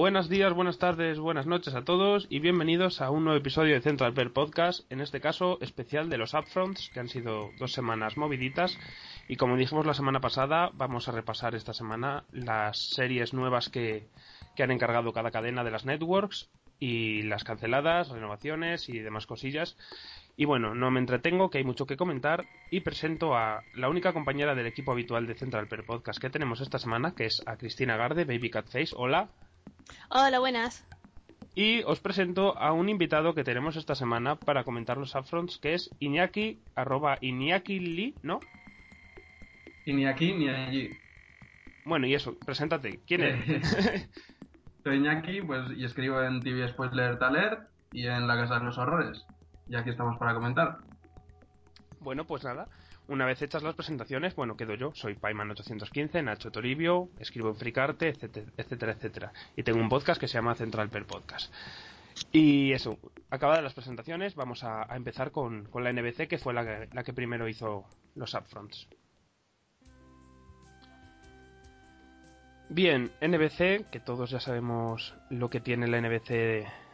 Buenos días, buenas tardes, buenas noches a todos y bienvenidos a un nuevo episodio de Central Per Podcast, en este caso especial de los Upfronts, que han sido dos semanas moviditas y como dijimos la semana pasada, vamos a repasar esta semana las series nuevas que, que han encargado cada cadena de las networks y las canceladas, renovaciones y demás cosillas. Y bueno, no me entretengo, que hay mucho que comentar, y presento a la única compañera del equipo habitual de Central Per Podcast que tenemos esta semana, que es a Cristina Garde, Baby Cat Face. Hola. Hola, buenas. Y os presento a un invitado que tenemos esta semana para comentar los upfronts, que es Iñaki, arroba Iñaki Lee, ¿no? Iñaki ni allí. Bueno, y eso, preséntate. ¿Quién eres? Soy Iñaki, pues, y escribo en TV Spoiler Taler y en La Casa de los Horrores. Y aquí estamos para comentar. Bueno, pues nada. Una vez hechas las presentaciones, bueno, quedo yo. Soy Paiman815, Nacho Toribio, escribo en Fricarte, etcétera, etcétera, etcétera. Y tengo un podcast que se llama Central Per Podcast. Y eso, acabadas las presentaciones, vamos a, empezar con, con, la NBC, que fue la que, la que primero hizo los upfronts. Bien, NBC, que todos ya sabemos lo que tiene la NBC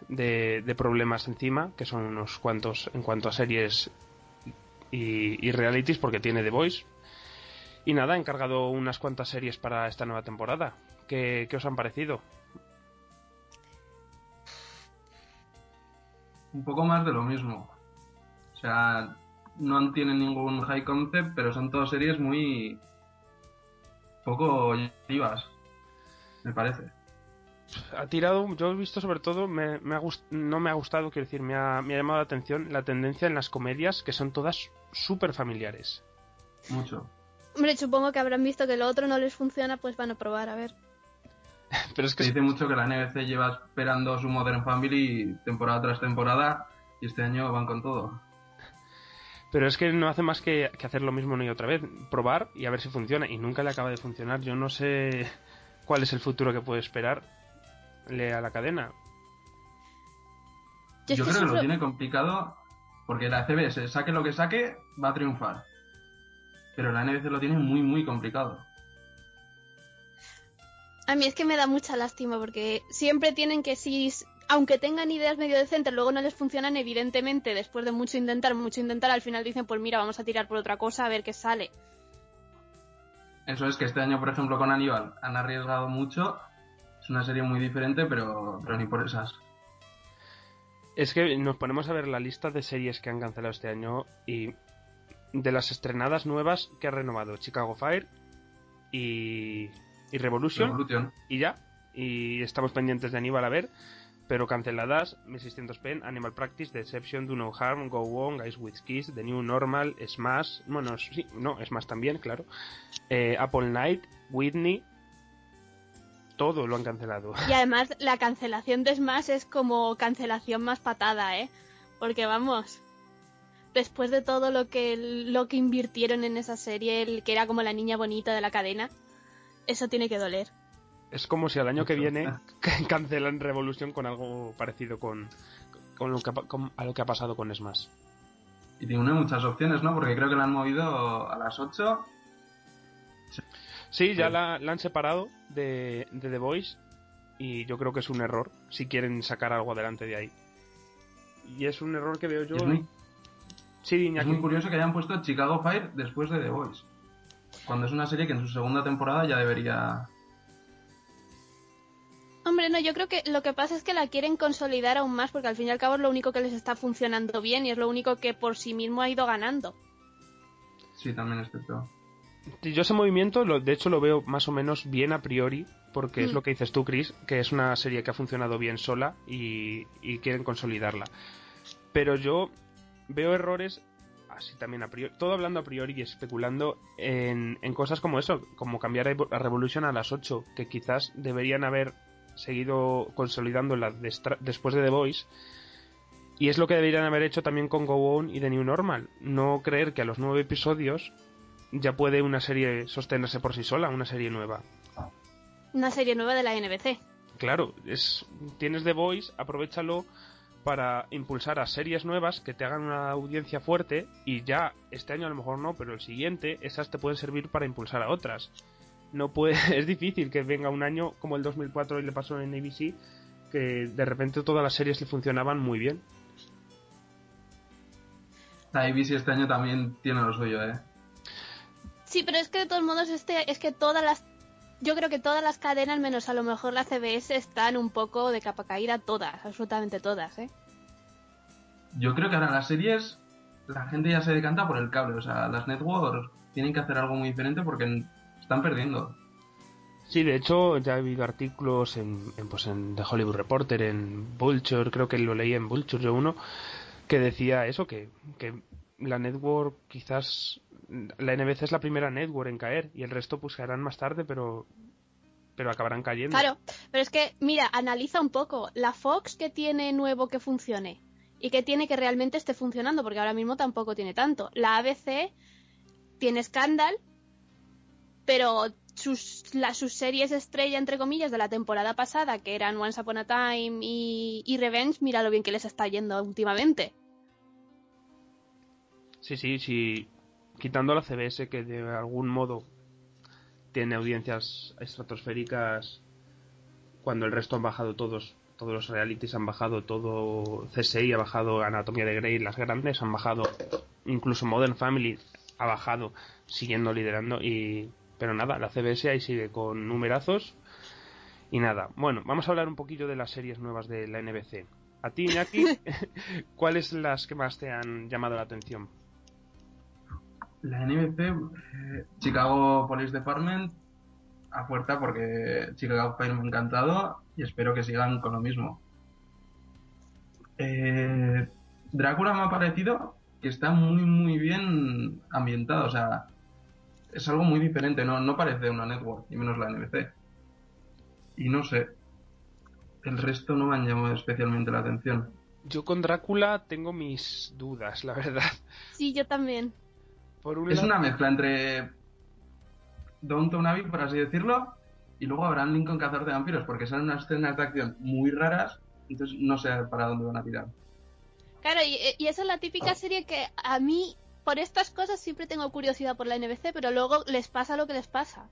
de, de, problemas encima, que son unos cuantos en cuanto a series y, y, realities, porque tiene The Voice. Y nada, ha encargado unas cuantas series para esta nueva temporada. ¿Qué, qué os han parecido? Un poco más de lo mismo. O sea, no tienen ningún high concept, pero son todas series muy poco llamativas me parece. Ha tirado, yo he visto sobre todo, me, me ha gust, no me ha gustado, quiero decir, me ha, me ha, llamado la atención la tendencia en las comedias que son todas súper familiares. Mucho. Hombre, supongo que habrán visto que lo otro no les funciona, pues van a probar, a ver. Pero es que Se dice mucho que la NBC lleva esperando su Modern Family temporada tras temporada y este año van con todo. Pero es que no hace más que, que hacer lo mismo una y otra vez, probar y a ver si funciona. Y nunca le acaba de funcionar. Yo no sé cuál es el futuro que puede esperar a la cadena. Yo, creo que lo tiene complicado porque la CBS, saque lo que saque, va a triunfar. Pero la NBC lo tiene muy, muy complicado. A mí es que me da mucha lástima porque siempre tienen que, si, aunque tengan ideas medio decentes, luego no les funcionan, evidentemente, después de mucho intentar, mucho intentar, al final dicen, pues mira, vamos a tirar por otra cosa a ver qué sale. Eso es que este año, por ejemplo, con Aníbal han arriesgado mucho. Es una serie muy diferente, pero, pero ni por esas. Es que nos ponemos a ver la lista de series que han cancelado este año y de las estrenadas nuevas que ha renovado Chicago Fire y, y Revolution, Revolution, y ya. Y estamos pendientes de Aníbal a ver pero canceladas 1600 Pen, Animal Practice, Deception, Do No Harm, Go On, Guys with Kiss, The New Normal, Smash, bueno, sí, no, Smash también, claro, eh, Apple Night, Whitney, todo lo han cancelado. Y además la cancelación de Smash es como cancelación más patada, ¿eh? Porque vamos, después de todo lo que, lo que invirtieron en esa serie, el que era como la niña bonita de la cadena, eso tiene que doler es como si al año que viene cancelan Revolution con algo parecido con, con, lo que, con, a lo que ha pasado con Smash. Y tiene muchas opciones, ¿no? Porque creo que la han movido a las 8. Sí, ya la, la, han separado de, de The Voice y yo creo que es un error si quieren sacar algo adelante de ahí. Y es un error que veo yo. Es muy, sí, es muy curioso que hayan puesto Chicago Fire después de The Voice. Cuando es una serie que en su segunda temporada ya debería Hombre, no, yo creo que lo que pasa es que la quieren consolidar aún más porque al fin y al cabo es lo único que les está funcionando bien y es lo único que por sí mismo ha ido ganando. Sí, también es cierto. Yo ese movimiento, lo, de hecho, lo veo más o menos bien a priori, porque mm. es lo que dices tú, Chris, que es una serie que ha funcionado bien sola y, y quieren consolidarla. Pero yo veo errores así también a priori, todo hablando a priori y especulando en, en cosas como eso, como cambiar a Revolution a las 8, que quizás deberían haber seguido consolidándola después de The Voice. Y es lo que deberían haber hecho también con Go On y The New Normal. No creer que a los nueve episodios ya puede una serie sostenerse por sí sola, una serie nueva. Una serie nueva de la NBC. Claro, es, tienes The Voice, aprovechalo para impulsar a series nuevas que te hagan una audiencia fuerte y ya este año a lo mejor no, pero el siguiente esas te pueden servir para impulsar a otras. no puede, es difícil que venga un año como el 2004 y le pasó en ABC, que de repente todas las series le funcionaban muy bien. La ABC este año también tiene lo suyo, ¿eh? Sí, pero es que de todos modos este es que todas las yo creo que todas las cadenas menos a lo mejor la CBS están un poco de capa caída todas, absolutamente todas, ¿eh? Yo creo que ahora las series la gente ya se decanta por el cable, o sea, las networks tienen que hacer algo muy diferente porque están perdiendo. Sí, de hecho ya he habido artículos en, pues en The Hollywood Reporter, en Vulture, creo que lo leí en Vulture yo uno, que decía eso, que, que la network quizás la NBC es la primera network en caer y el resto pues caerán más tarde, pero pero acabarán cayendo. Claro, pero es que mira, analiza un poco la Fox que tiene nuevo que funcione y que tiene que realmente esté funcionando, porque ahora mismo tampoco tiene tanto. La ABC tiene Scandal, pero sus, sus series estrella, entre comillas, de la temporada pasada, que eran Once Upon a Time y, y Revenge, mira lo bien que les está yendo últimamente. Sí, sí, sí quitando la CBS que de algún modo tiene audiencias estratosféricas cuando el resto han bajado todos todos los realities han bajado todo CSI ha bajado Anatomía de Grey las grandes han bajado incluso Modern Family ha bajado siguiendo liderando y pero nada la CBS ahí sigue con numerazos y nada bueno vamos a hablar un poquillo de las series nuevas de la NBC a ti Iñaki ¿cuáles las que más te han llamado la atención? La NBC, eh, Chicago Police Department, a puerta porque Chicago Fire me ha encantado y espero que sigan con lo mismo. Eh, Drácula me ha parecido que está muy, muy bien ambientado, o sea, es algo muy diferente, no, no parece una network, y menos la NBC. Y no sé, el resto no me han llamado especialmente la atención. Yo con Drácula tengo mis dudas, la verdad. Sí, yo también es una mezcla entre Downton Abbey, por así decirlo, y luego Abraham Lincoln Cazador de Vampiros, porque son unas escenas de acción muy raras, entonces no sé para dónde van a tirar. Claro, y, esa es la típica serie que a mí, por estas cosas, siempre tengo curiosidad por la NBC, pero luego les pasa lo que les pasa.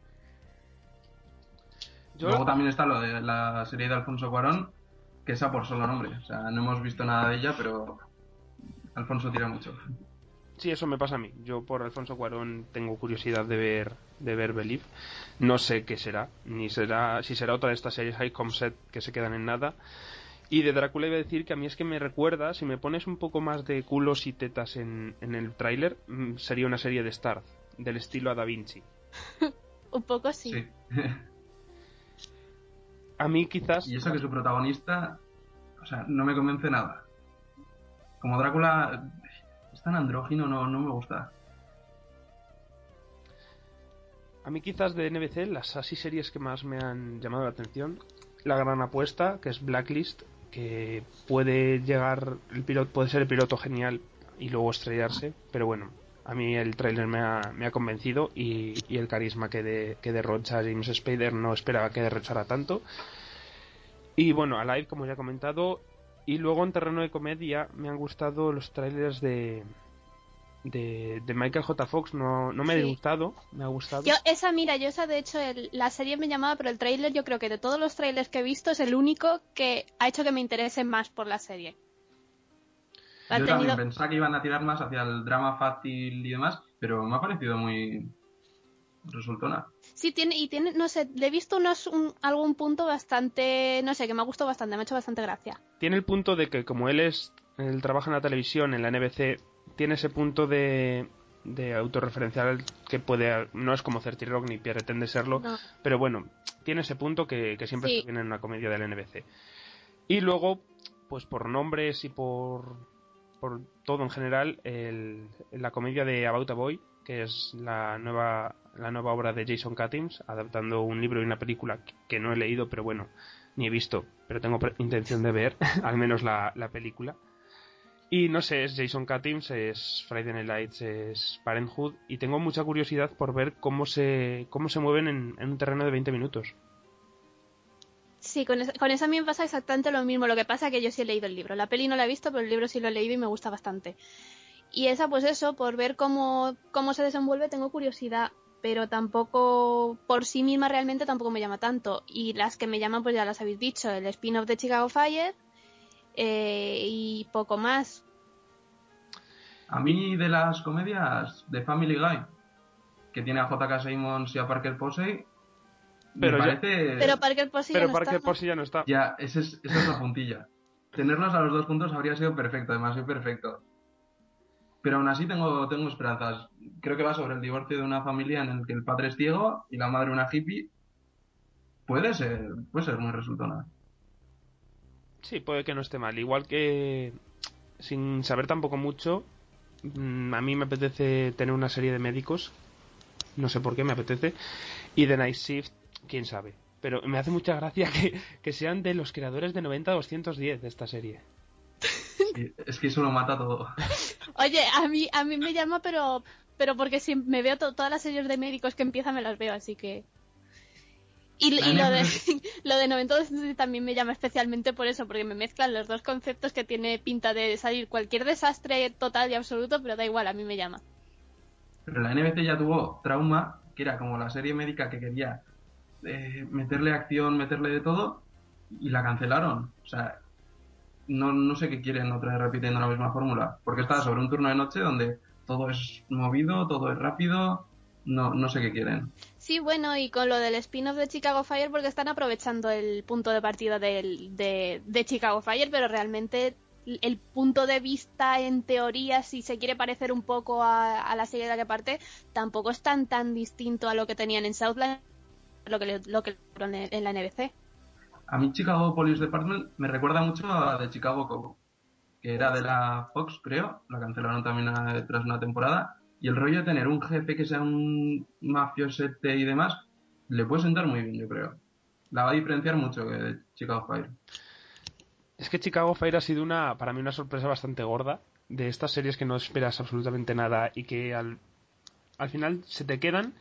Luego también está lo de la serie de Alfonso Cuarón, que esa por solo nombre. O sea, no hemos visto nada de ella, pero Alfonso tira mucho. Sí, eso me pasa a mí. Yo por Alfonso Cuarón tengo curiosidad de ver de ver Believe. No sé qué será, ni será si será otra de estas series High Set que se quedan en nada. Y de Drácula iba a decir que a mí es que me recuerda, si me pones un poco más de culos y tetas en, en el tráiler, mm, sería una serie de Star, del estilo a Da Vinci. un poco sí. sí. a mí quizás... Y eso que su protagonista, o sea, no me convence nada. Como Drácula tan andrógino, no, no me gusta. A mí quizás de NBC las así series que más me han llamado la atención, La Gran Apuesta, que es Blacklist, que puede llegar, el piloto puede ser el piloto genial y luego estrellarse, pero bueno, a mí el trailer me ha, me ha convencido y, el carisma que, de, que derrocha James Spader no esperaba que derrochara tanto. Y bueno, Alive, como ya he comentado, y luego en terreno de comedia me han gustado los trailers de, de, Michael J. Fox. No, no me ha gustado, me ha gustado. Yo, esa, mira, yo esa de hecho, la serie me llamaba, pero el trailer yo creo que de todos los trailers que he visto es el único que ha hecho que me interese más por la serie. Yo también pensaba que iban a tirar más hacia el drama fácil y demás, pero me ha parecido muy, resultona. Sí, tiene, y tiene, no sé, le he visto unos, algún punto bastante, no sé, que me ha gustado bastante, me ha hecho bastante gracia. Tiene el punto de que como él es, él trabaja en la televisión, en la NBC, tiene ese punto de, de autorreferencial que puede, no es como Certi Rock ni pretende serlo, pero bueno, tiene ese punto que, siempre viene en una comedia del NBC. Y luego, pues por nombres y por, por todo en general, el, la comedia de About a Boy, que es la nueva, la nueva obra de Jason Katims, adaptando un libro y una película que no he leído, pero bueno, ni he visto, pero tengo intención de ver, al menos la, película. Y no sé, es Jason Katims, es Friday Night Lights, es Parenthood, y tengo mucha curiosidad por ver cómo se, cómo se mueven en, un terreno de 20 minutos. Sí, con, con eso a mí me pasa exactamente lo mismo. Lo que pasa es que yo sí he leído el libro. La peli no la he visto, pero el libro sí lo he leído y me gusta bastante. Y esa, pues eso, por ver cómo, cómo se desenvuelve, tengo curiosidad. Pero tampoco por sí misma realmente tampoco me llama tanto. Y las que me llaman, pues ya las habéis dicho, el spin-off de Chicago Fire eh, y poco más. A mí de las comedias de Family Guy, que tiene a J.K. Simmons y a Parker Posey, Pero me ya- parece... Pero Parker Posey ya Pero no Parker está. Posey ya no está. Ya, ese es- esa es la puntilla. Tenerlos a los dos juntos habría sido perfecto, demasiado perfecto. Pero aún así tengo, tengo esperanzas. Creo que va sobre el divorcio de una familia en el que el padre es ciego y la madre una hippie. Puede ser, puede ser muy resultona. Sí, puede que no esté mal. Igual que sin saber tampoco mucho, mm, a mí me apetece tener una serie de médicos. No sé por qué me apetece. Y de Night Shift, quién sabe. Pero me hace mucha gracia que, que sean de los creadores de 90-210 de esta serie. Es que eso lo mata todo. Oye, a mí, a mí me llama, pero, pero porque si me veo to- todas las series de médicos que empiezan, me las veo, así que. Y, y lo de, lo de 92 también me llama especialmente por eso, porque me mezclan los dos conceptos que tiene pinta de salir cualquier desastre total y absoluto, pero da igual, a mí me llama. Pero la NBC ya tuvo Trauma, que era como la serie médica que quería eh, meterle acción, meterle de todo, y la cancelaron. O sea, no, no sé qué quieren otra vez repitiendo la misma fórmula. Porque está sobre un turno de noche donde todo es movido, todo es rápido, no, no sé qué quieren. Sí, bueno, y con lo del spin-off de Chicago Fire, porque están aprovechando el punto de partida del- de, de Chicago Fire, pero realmente el punto de vista, en teoría, si se quiere parecer un poco a, a la serie de la que parte, tampoco es tan tan distinto a lo que tenían en Southland, lo que lo que en la NBC. A mí Chicago Police Department me recuerda mucho a de Chicago Cobo, que era de la Fox, creo, la cancelaron también tras una temporada, y el rollo de tener un jefe que sea un mafiosete y demás, le puede sentar muy bien, yo creo. La va a diferenciar mucho de Chicago Fire. Es que Chicago Fire ha sido una, para mí una sorpresa bastante gorda de estas series que no esperas absolutamente nada y que al final se te quedan.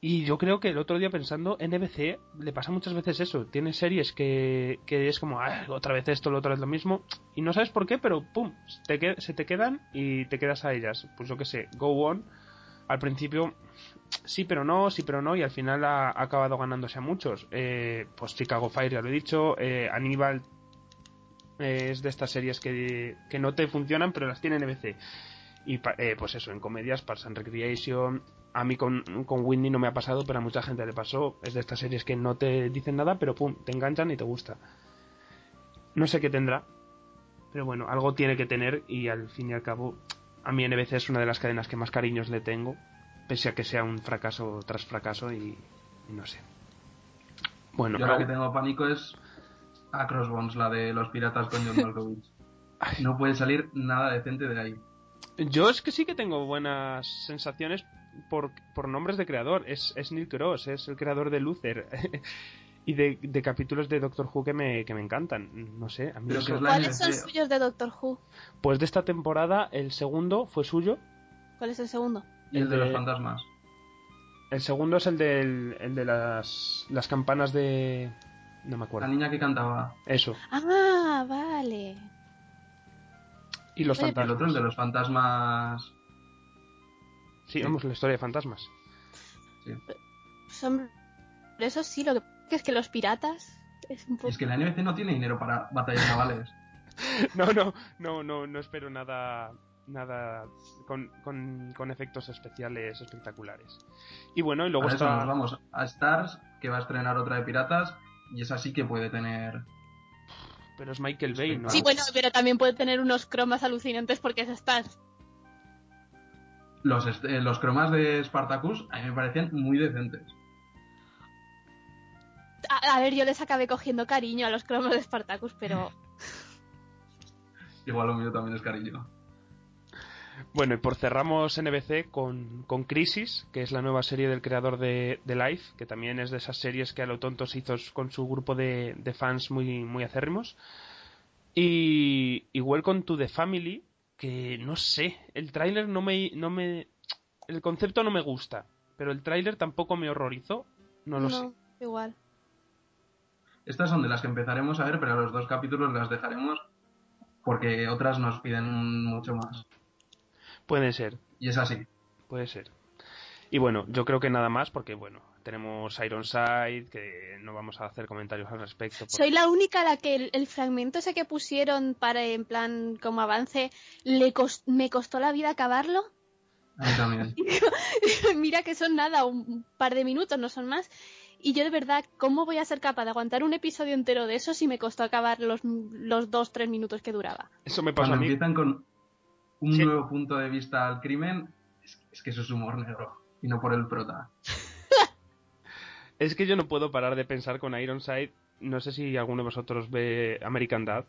Y yo creo que el otro día pensando, NBC le pasa muchas veces eso. Tiene series que, que es como, "Ah, otra vez esto, otra vez lo mismo. Y no sabes por qué, pero pum, que- se te quedan y te quedas a ellas. Pues yo qué sé, Go On, al principio sí pero no, sí pero no, y al final ha, acabado ganándose a muchos. Eh, pues Chicago Fire, ya lo he dicho, eh, Aníbal es de estas series que, que no te funcionan, pero las tiene NBC. Y eh, pues eso, en comedias, Parks and Recreation. A mí con, con Whitney no me ha pasado, pero a mucha gente le pasó. Es de estas series que no te dicen nada, pero pum, te enganchan y te gusta. No sé qué tendrá, pero bueno, algo tiene que tener y al fin y al cabo, a mí NBC es una de las cadenas que más cariños le tengo, pese a que sea un fracaso tras fracaso y, y no sé. Bueno, Yo algo- que tengo pánico es a Crossbones, la de los piratas con John Malkovich. No puede salir nada decente de ahí. Yo es que sí que tengo buenas sensaciones por, por nombres de creador. Es, es Neil Cross, es el creador de Luther. y de, de capítulos de Doctor Who que me, que me encantan. No sé, a mí eso- la ¿Cuáles son suyos de Doctor Who? Pues de esta temporada, el segundo fue suyo. ¿Cuál es el segundo? El de los fantasmas. El segundo es el, del, el de las, las campanas de... No me La acuerdo. niña que cantaba. Eso. Ah, vale. Y los Oye, Y el otro, el fantasmas. de los fantasmas. Sí, vamos, la historia de fantasmas. Son... Eso sí, lo que que es que los piratas es un poco... es que la NBC no tiene dinero para batallas navales. No, no, no, no, no espero nada nada con, con, con efectos especiales espectaculares. Y bueno, y luego eso está... nos vamos a Stars, que va a estrenar otra de piratas. Y esa sí que puede tener. Pero es Michael Bay, ¿no? Sí, bueno, pero también puede tener unos cromas alucinantes porque es Stars. Los, eh, los cromas de Spartacus a mí me parecían muy decentes. A, a ver, yo les acabé cogiendo cariño a los cromos de Spartacus, pero... Igual lo mío también es cariño. Bueno, y por cerramos NBC con, con Crisis, que es la nueva serie del creador de, de Life, que también es de esas series que a lo tonto se hizo con su grupo de, de fans muy, muy acérrimos. Y, y Welcome to the Family, que no sé, el tráiler no me, no me... El concepto no me gusta, pero el tráiler tampoco me horrorizó, no lo sé. igual. Estas son de las que empezaremos a ver, pero a los dos capítulos las dejaremos porque otras nos piden mucho más. Puede ser, Y es así. puede ser. Y bueno, yo creo que nada más porque, bueno, tenemos Ironside, que no vamos a hacer comentarios al respecto. porque- Soy la única a la que el, el fragmento ese que pusieron para en plan como avance le me costó la vida acabarlo. También. Mira que son nada, un par de minutos, no son más. Y yo de verdad, ¿cómo voy a ser capaz de aguantar un episodio entero de eso si me costó acabar los, los dos, tres minutos que duraba? Eso me Cuando a mí. empiezan con un Sí. nuevo punto de vista al crimen, es, es que eso es humor negro. Y no por el prota. Es que yo no puedo parar de pensar con Ironside. No sé si alguno de vosotros ve American Dad.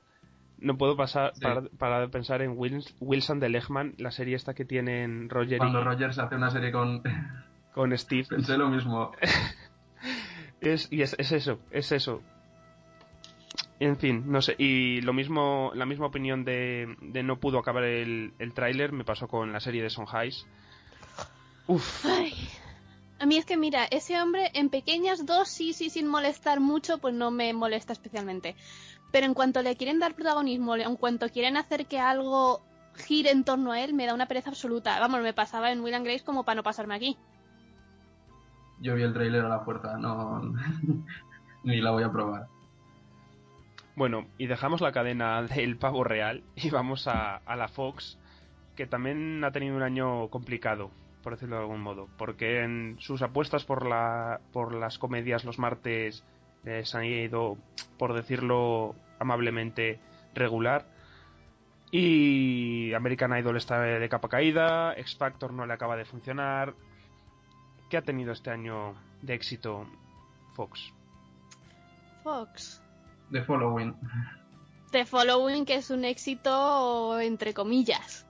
No puedo pasar, Sí. parar, parar de pensar en Wils- Wilson de Lechman, la serie esta que tienen Roger Cuando y Rogers hace una serie con... con Steve. Pensé lo mismo. Es, y es, es eso, es eso. En fin, no sé. Y lo mismo, la misma opinión de, de no pudo acabar el, el tráiler me pasó con la serie de Sonheis. Uf, Ay. A mí es que mira, ese hombre en pequeñas dosis y sin molestar mucho, pues no me molesta especialmente. Pero en cuanto le quieren dar protagonismo, en cuanto quieren hacer que algo gire en torno a él, me da una pereza absoluta. Vamos, me pasaba en Will and Grace como para no pasarme aquí. Yo vi el trailer a la puerta, no... Ni la voy a probar. Bueno, y dejamos la cadena del pavo real y vamos a, a la Fox, que también ha tenido un año complicado, por decirlo de algún modo, porque en sus apuestas por, la, por las comedias los martes eh, se han ido, por decirlo amablemente, regular. Y American Idol está de capa caída, X Factor no le acaba de funcionar. ¿Qué ha tenido este año de éxito Fox? Fox. The Following. The Following, que es un éxito entre comillas.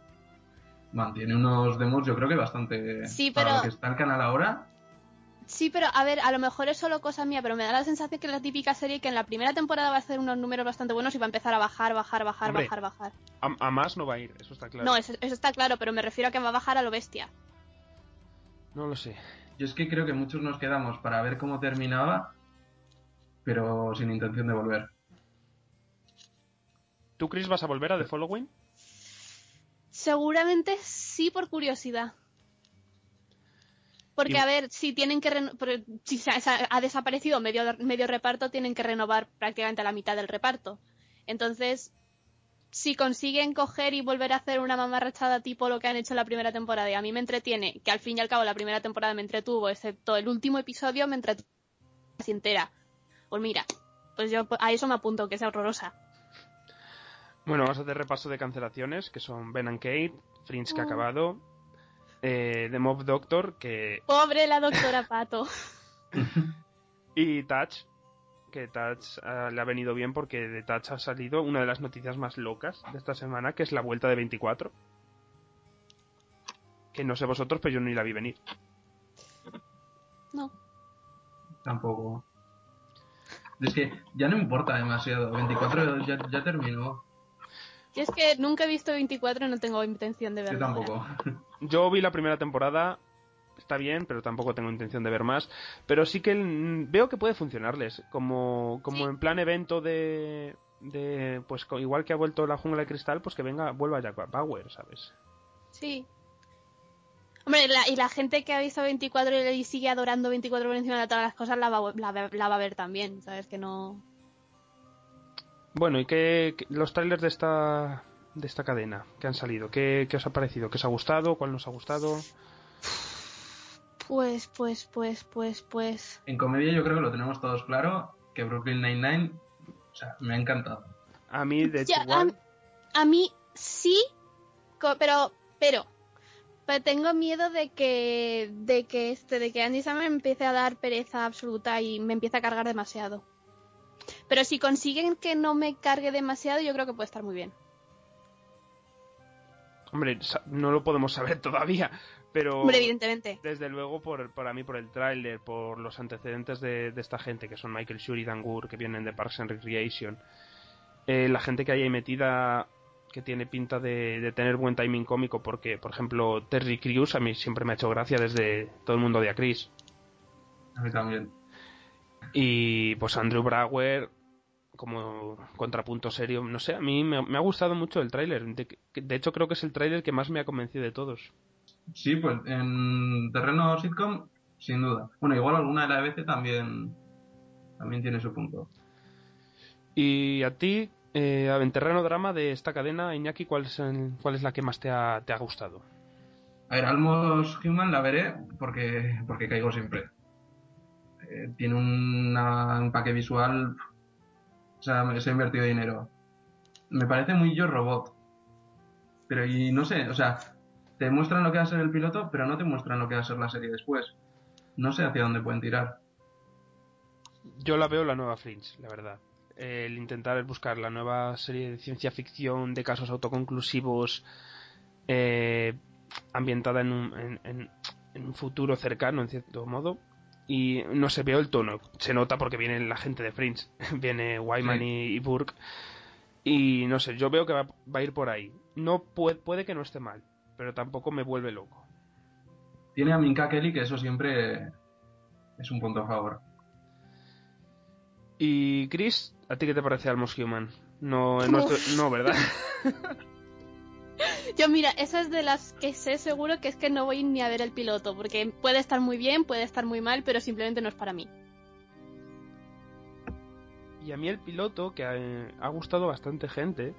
Mantiene unos demos, yo creo que bastante. Sí, Para pero- lo que está el canal ahora, Sí, pero a ver, a lo mejor es solo cosa mía, pero me da la sensación que es la típica serie que en la primera temporada va a hacer unos números bastante buenos y va a empezar a bajar, bajar, bajar, Hombre, bajar, bajar. A, a más no va a ir, eso está claro. No, eso, eso está claro, pero me refiero a que va a bajar a lo bestia. No lo sé. yo es que creo que muchos nos quedamos para ver cómo terminaba, pero sin intención de volver. ¿Tú, Chris, vas a volver a The Following? Seguramente sí por curiosidad. Porque, Y- a ver, si tienen que... reno- Si se ha, desaparecido medio, medio reparto, tienen que renovar prácticamente la mitad del reparto. Entonces, si consiguen coger y volver a hacer una mamarrachada tipo lo que han hecho en la primera temporada, y a mí me entretiene, que al fin y al cabo la primera temporada me entretuvo, excepto el último episodio, me entretuvo casi entera. Pues mira, pues yo a eso me apunto, que sea horrorosa. Bueno, vamos a hacer repaso de cancelaciones, que son Ben and Kate, Fringe que ha Oh. acabado, eh, The Mob Doctor, que Pobre la doctora Pato. y Touch, que Touch ah, le ha venido bien porque de Touch ha salido una de las noticias más locas de esta semana, que es la vuelta de 24. Que no sé vosotros, pero yo ni la vi venir. No. Tampoco. Es que ya no importa demasiado. 24 ya, ya terminó. Yo es que nunca he visto 24 y no tengo intención de Yo verlo. ahora. tampoco. Yo vi la primera temporada, está bien, pero tampoco tengo intención de ver más. Pero sí que mm, veo que puede funcionarles, como, como Sí. en plan evento de, de, pues igual que ha vuelto la jungla de cristal, pues que venga, vuelva Jack Bauer, ¿sabes? Sí. Hombre, la- y la gente que ha visto 24 y sigue adorando 24 por encima de todas las cosas la va, la va- la va a ver también, ¿sabes? Que no... Bueno, ¿y qué, qué- los trailers de esta de esta cadena que han salido? ¿Qué, qué os ha parecido? ¿Qué os ha gustado? ¿Cuál nos ha gustado? Pues, pues, pues, pues, pues... En comedia yo creo que lo tenemos todos claro, que Brooklyn Nine-Nine, o sea, me ha encantado. A mí, de hecho, Ya, igual, A mí sí, pero, pero, pero tengo miedo de que, de que este, de que Andy me empiece a dar pereza absoluta y me empiece a cargar demasiado. Pero si consiguen que no me cargue demasiado, yo creo que puede estar muy bien. hombre, no lo podemos saber todavía, pero... Hombre, evidentemente. Desde luego, por, para mí, por el tráiler, por los antecedentes de, de esta gente, que son Michael Schur y Dan Gur, que vienen de Parks and Recreation, eh, la gente que hay ahí metida, que tiene pinta de, de tener buen timing cómico, porque, por ejemplo, Terry Crews a mí siempre me ha hecho gracia desde todo el mundo de a Chris. A mí también. Y pues Andrew Brower, como contrapunto serio, no sé, a mí me, me ha gustado mucho el tráiler. De, de hecho, creo que es el tráiler que más me ha convencido de todos. Sí, pues en terreno sitcom, sin duda. Bueno, igual alguna de la ABC también, también tiene su punto. Y a ti, eh, en terreno drama de esta cadena, Iñaki, ¿cuál es, cuál es la que más te ha, te ha gustado? A ver, Almost Human la veré porque, porque caigo siempre. Eh, tiene un empaque visual. O sea, se ha invertido dinero. Me parece muy yo robot. Pero y no sé, o sea, te muestran lo que va a ser el piloto, pero no te muestran lo que va a ser la serie después. No sé hacia dónde pueden tirar. Yo la veo la nueva Fringe, la verdad. El intentar buscar la nueva serie de ciencia ficción de casos autoconclusivos eh, ambientada en un, en, un futuro cercano, en cierto modo. Y no se veo el tono. Se nota porque viene la gente de Fringe. viene Wyman y, Burke. Y no sé, yo veo que va, a ir por ahí. No puede, puede que no esté mal, pero tampoco me vuelve loco. Tiene a Minka Kelly, que eso siempre es un punto a favor. Y Chris, ¿a ti qué te parece Almost Human? No, no, no ¿verdad? Yo mira, esa es de las que sé seguro que es que no voy ni a ver el piloto, porque puede estar muy bien, puede estar muy mal, pero simplemente no es para mí. Y a mí el piloto, que ha, gustado bastante gente,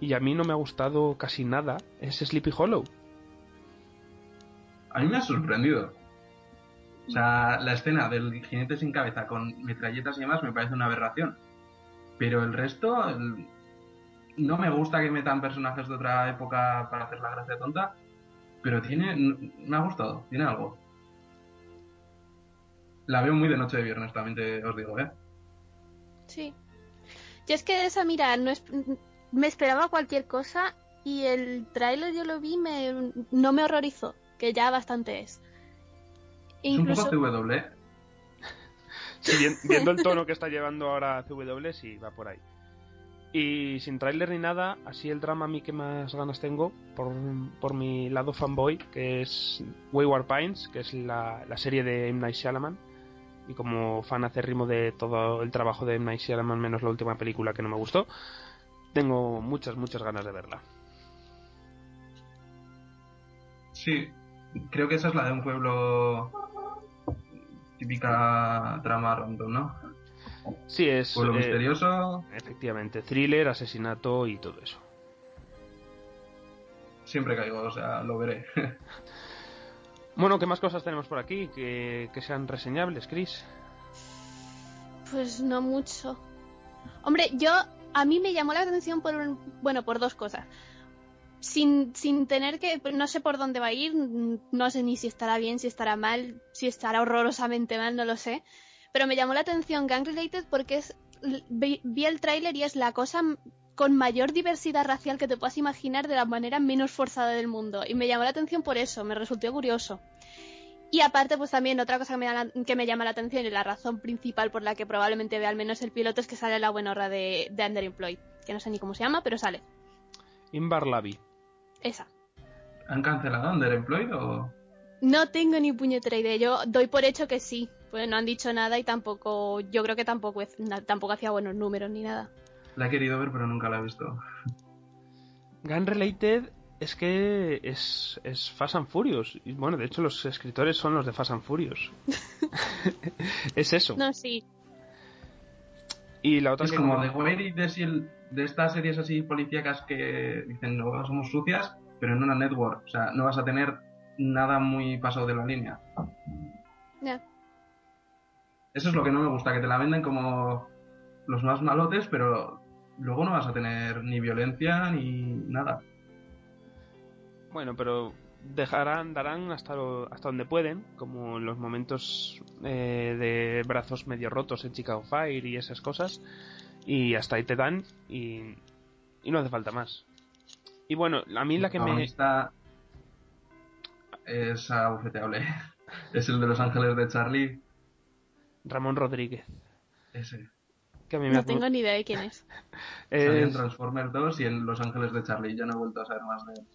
y a mí no me ha gustado casi nada, es Sleepy Hollow. A mí me ha sorprendido. O sea, la escena del jinete sin cabeza con metralletas y demás me parece una aberración. Pero el resto, no me gusta que metan personajes de otra época para hacer la gracia tonta, pero tiene, me ha gustado, tiene algo. La veo muy de noche de viernes, también te os digo, ¿eh? Sí. Y es que esa, mira, no es, me esperaba cualquier cosa y el tráiler yo lo vi, me, no me horrorizó, que ya bastante es. Es un poco CW. sí, viendo el tono que está llevando ahora CW, sí, va por ahí. Y sin tráiler ni nada, así el drama a mí que más ganas tengo, por, por mi lado fanboy, que es Wayward Pines, que es la, serie de M. Night Shyamalan. Y como fan acérrimo de todo el trabajo de M. Night Shyamalan, menos la última película que no me gustó, tengo muchas, muchas ganas de verla. Sí, creo que esa es la de un pueblo típica trama random, ¿no? Sí, es. Pueblo eh, misterioso. Efectivamente, thriller, asesinato y todo eso. Siempre caigo, o sea, lo veré. bueno, ¿qué más cosas tenemos por aquí que, sean reseñables, Chris? Pues no mucho. Hombre, yo. A mí me llamó la atención por. bueno, por dos cosas. Sin, sin, tener que. No sé por dónde va a ir, no sé ni si estará bien, si estará mal, si estará horrorosamente mal, no lo sé. Pero me llamó la atención Gang Related porque es, vi, el tráiler y es la cosa con mayor diversidad racial que te puedas imaginar de la manera menos forzada del mundo. Y me llamó la atención por eso, me resultó curioso. Y aparte, pues también otra cosa que me, llama la atención y la razón principal por la que probablemente vea al menos el piloto es que sale la buenorra de, de Underemployed, que no sé ni cómo se llama, pero sale. Inbar Lavi. Esa. ¿Han cancelado Underemployed o...? No tengo ni puñetera idea. Yo doy por hecho que sí, pues no han dicho nada y tampoco, yo creo que tampoco, tampoco hacía buenos números ni nada. La he querido ver pero nunca la he visto. Gun Related es que es, es Fast and Furious. Y bueno, de hecho los escritores son los de Fast and Furious. es eso. No, sí. Y la otra es como de Way de, de estas series así policíacas que dicen no somos sucias, pero en una network. O sea, no vas a tener nada muy pasado de la línea. Ya. Eso es lo que no me gusta, que te la venden como los más malotes, pero luego no vas a tener ni violencia ni nada. Bueno, pero dejarán, darán hasta, hasta donde pueden, como en los momentos eh, de brazos medio rotos en Chicago Fire y esas cosas, y hasta ahí te dan y, y no hace falta más. Y bueno, a mí la que me... Está... Es abofeteable. es el de Los Ángeles de Charlie. Ramón Rodríguez. Ese. no tengo ni idea de quién es. en Transformers 2 y en Los Ángeles de Charlie. Ya no he vuelto a saber más de él.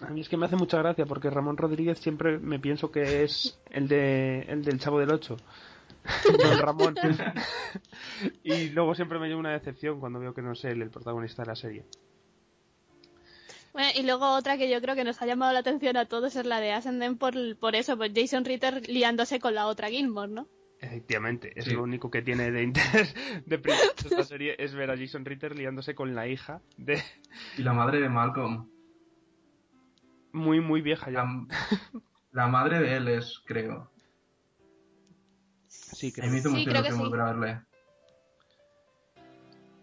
A mí es que me hace mucha gracia porque Ramón Rodríguez siempre me pienso que es el de el del Chavo del 8. Don Ramón. y luego siempre me lleva una decepción cuando veo que no es él el protagonista de la serie. Bueno, y luego otra que yo creo que nos ha llamado la atención a todos es la de Ascendent por, por eso, pues Jason Ritter liándose con la otra Gilmore, ¿no? Efectivamente, es Sí. lo único que tiene de interés de esta serie es ver a Jason Ritter liándose con la hija de Y la madre de Malcolm. muy muy vieja ya. La, la madre de él es, creo. Sí, A creo. mí me hizo Sí, creo que ilusión sí. volver a verle.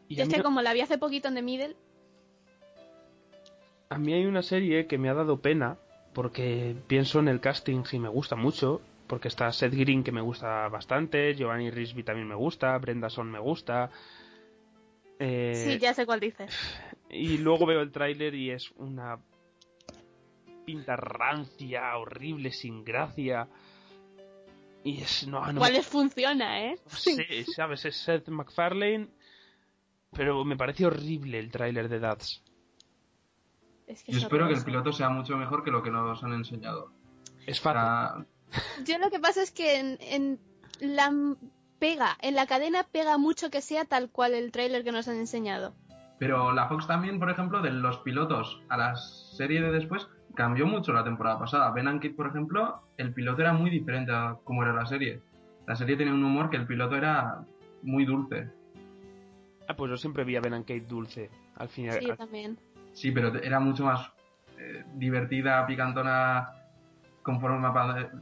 Y Yo es que como la vi hace poquito en The Middle, A mí hay una serie que me ha dado pena porque pienso en el casting y me gusta mucho. Porque está Seth Green que me gusta bastante, Giovanni Risby también me gusta, Brenda Son me gusta. eh, sí, ya sé cuál dices. Y luego veo el tráiler y es una pinta rancia, horrible, sin gracia. Y es no, no, ¿Cuál les funciona, eh? no sé, sabes, es Seth MacFarlane, pero me parece horrible el tráiler de Dads. Es que Yo es espero que el piloto sea mucho mejor que lo que nos han enseñado. Es sea, Yo lo que pasa es que en, en la pega, en la cadena pega mucho que sea tal cual el tráiler que nos han enseñado. Pero la Fox también, por ejemplo, de los pilotos a la serie de después, cambió mucho la temporada pasada. Ben and Kid, por ejemplo, el piloto era muy diferente a cómo era la serie. La serie tenía un humor que el piloto era muy dulce. Ah, pues yo siempre vi a Ben and Kate dulce. Al final. Sí, también. Sí, pero era mucho más eh, divertida, picantona, conforme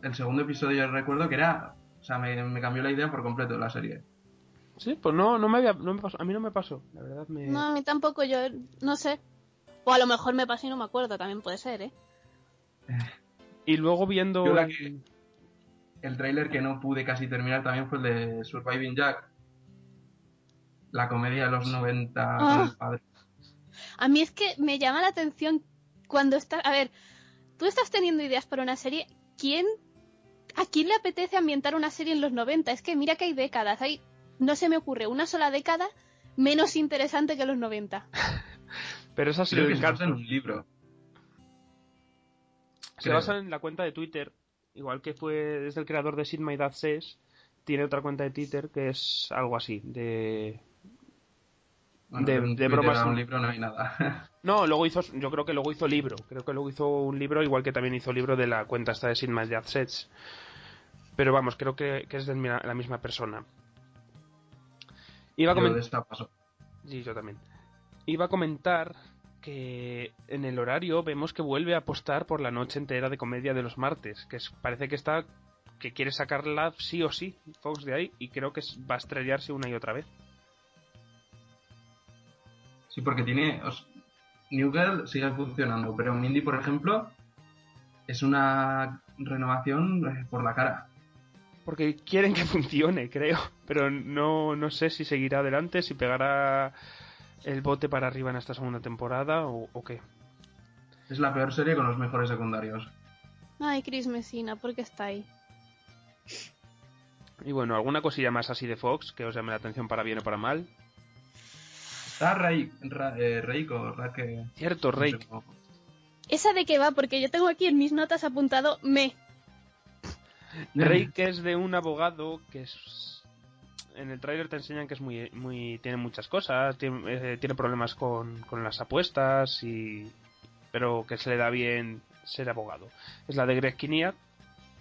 el segundo episodio yo recuerdo que era... O sea, me, me cambió la idea por completo de la serie. Sí, pues no, no me había, no me pasó, a mí no me pasó, la verdad me... No, a mí tampoco, yo no sé. O a lo mejor me pasó y no me acuerdo, también puede ser, ¿eh? Y luego viendo... Yo la que- el tráiler que no pude casi terminar también fue el de Surviving Jack. La comedia de los 90 con Ah. padre. A mí es que me llama la atención cuando está... A ver, tú estás teniendo ideas para una serie, ¿quién... ¿A quién le apetece ambientar una serie en los 90? Es que mira que hay décadas, hay... No se me ocurre una sola década menos interesante que los 90. Pero Creo le que se basa en un libro. Se creo. basa en la cuenta de Twitter, igual que fue es el creador de Sid My Dad Says, tiene otra cuenta de Twitter que es algo así, de... Bueno, De- de bromas un libro no hay nada. No, luego hizo, yo creo que luego hizo libro, creo que luego hizo un libro, igual que también hizo libro de la cuenta esta de Sid My Dad Says. Pero vamos, creo que, que es de la misma persona. Iba a comentar... de esta paso. Sí, yo también. Iba a comentar que en el horario vemos que vuelve a apostar por la noche entera de comedia de los martes, que es- parece que está que quiere sacarla sí o sí Fox de ahí y creo que va a estrellarse una y otra vez. Sí, porque tiene... os- New Girl sigue funcionando, pero Mindy, por ejemplo, es una renovación eh, por la cara. Porque quieren que funcione, creo, pero no, no sé si seguirá adelante, si pegará el bote para arriba en esta segunda temporada o, o qué. Es la peor serie con los mejores secundarios. Ay, Chris Messina, ¿por qué está ahí? Y bueno, alguna cosilla más así de Fox que os llame la atención para bien o para mal. Está eh, Reiko, Raque... Cierto, cómo- ¿Esa de qué va? Porque yo tengo aquí en mis notas apuntado me. Rey que es de un abogado que es en el tráiler te enseñan que es muy muy tiene muchas cosas tiene, eh, tiene problemas con, con las apuestas y pero que se le da bien ser abogado. Es la de Greg Kinnear.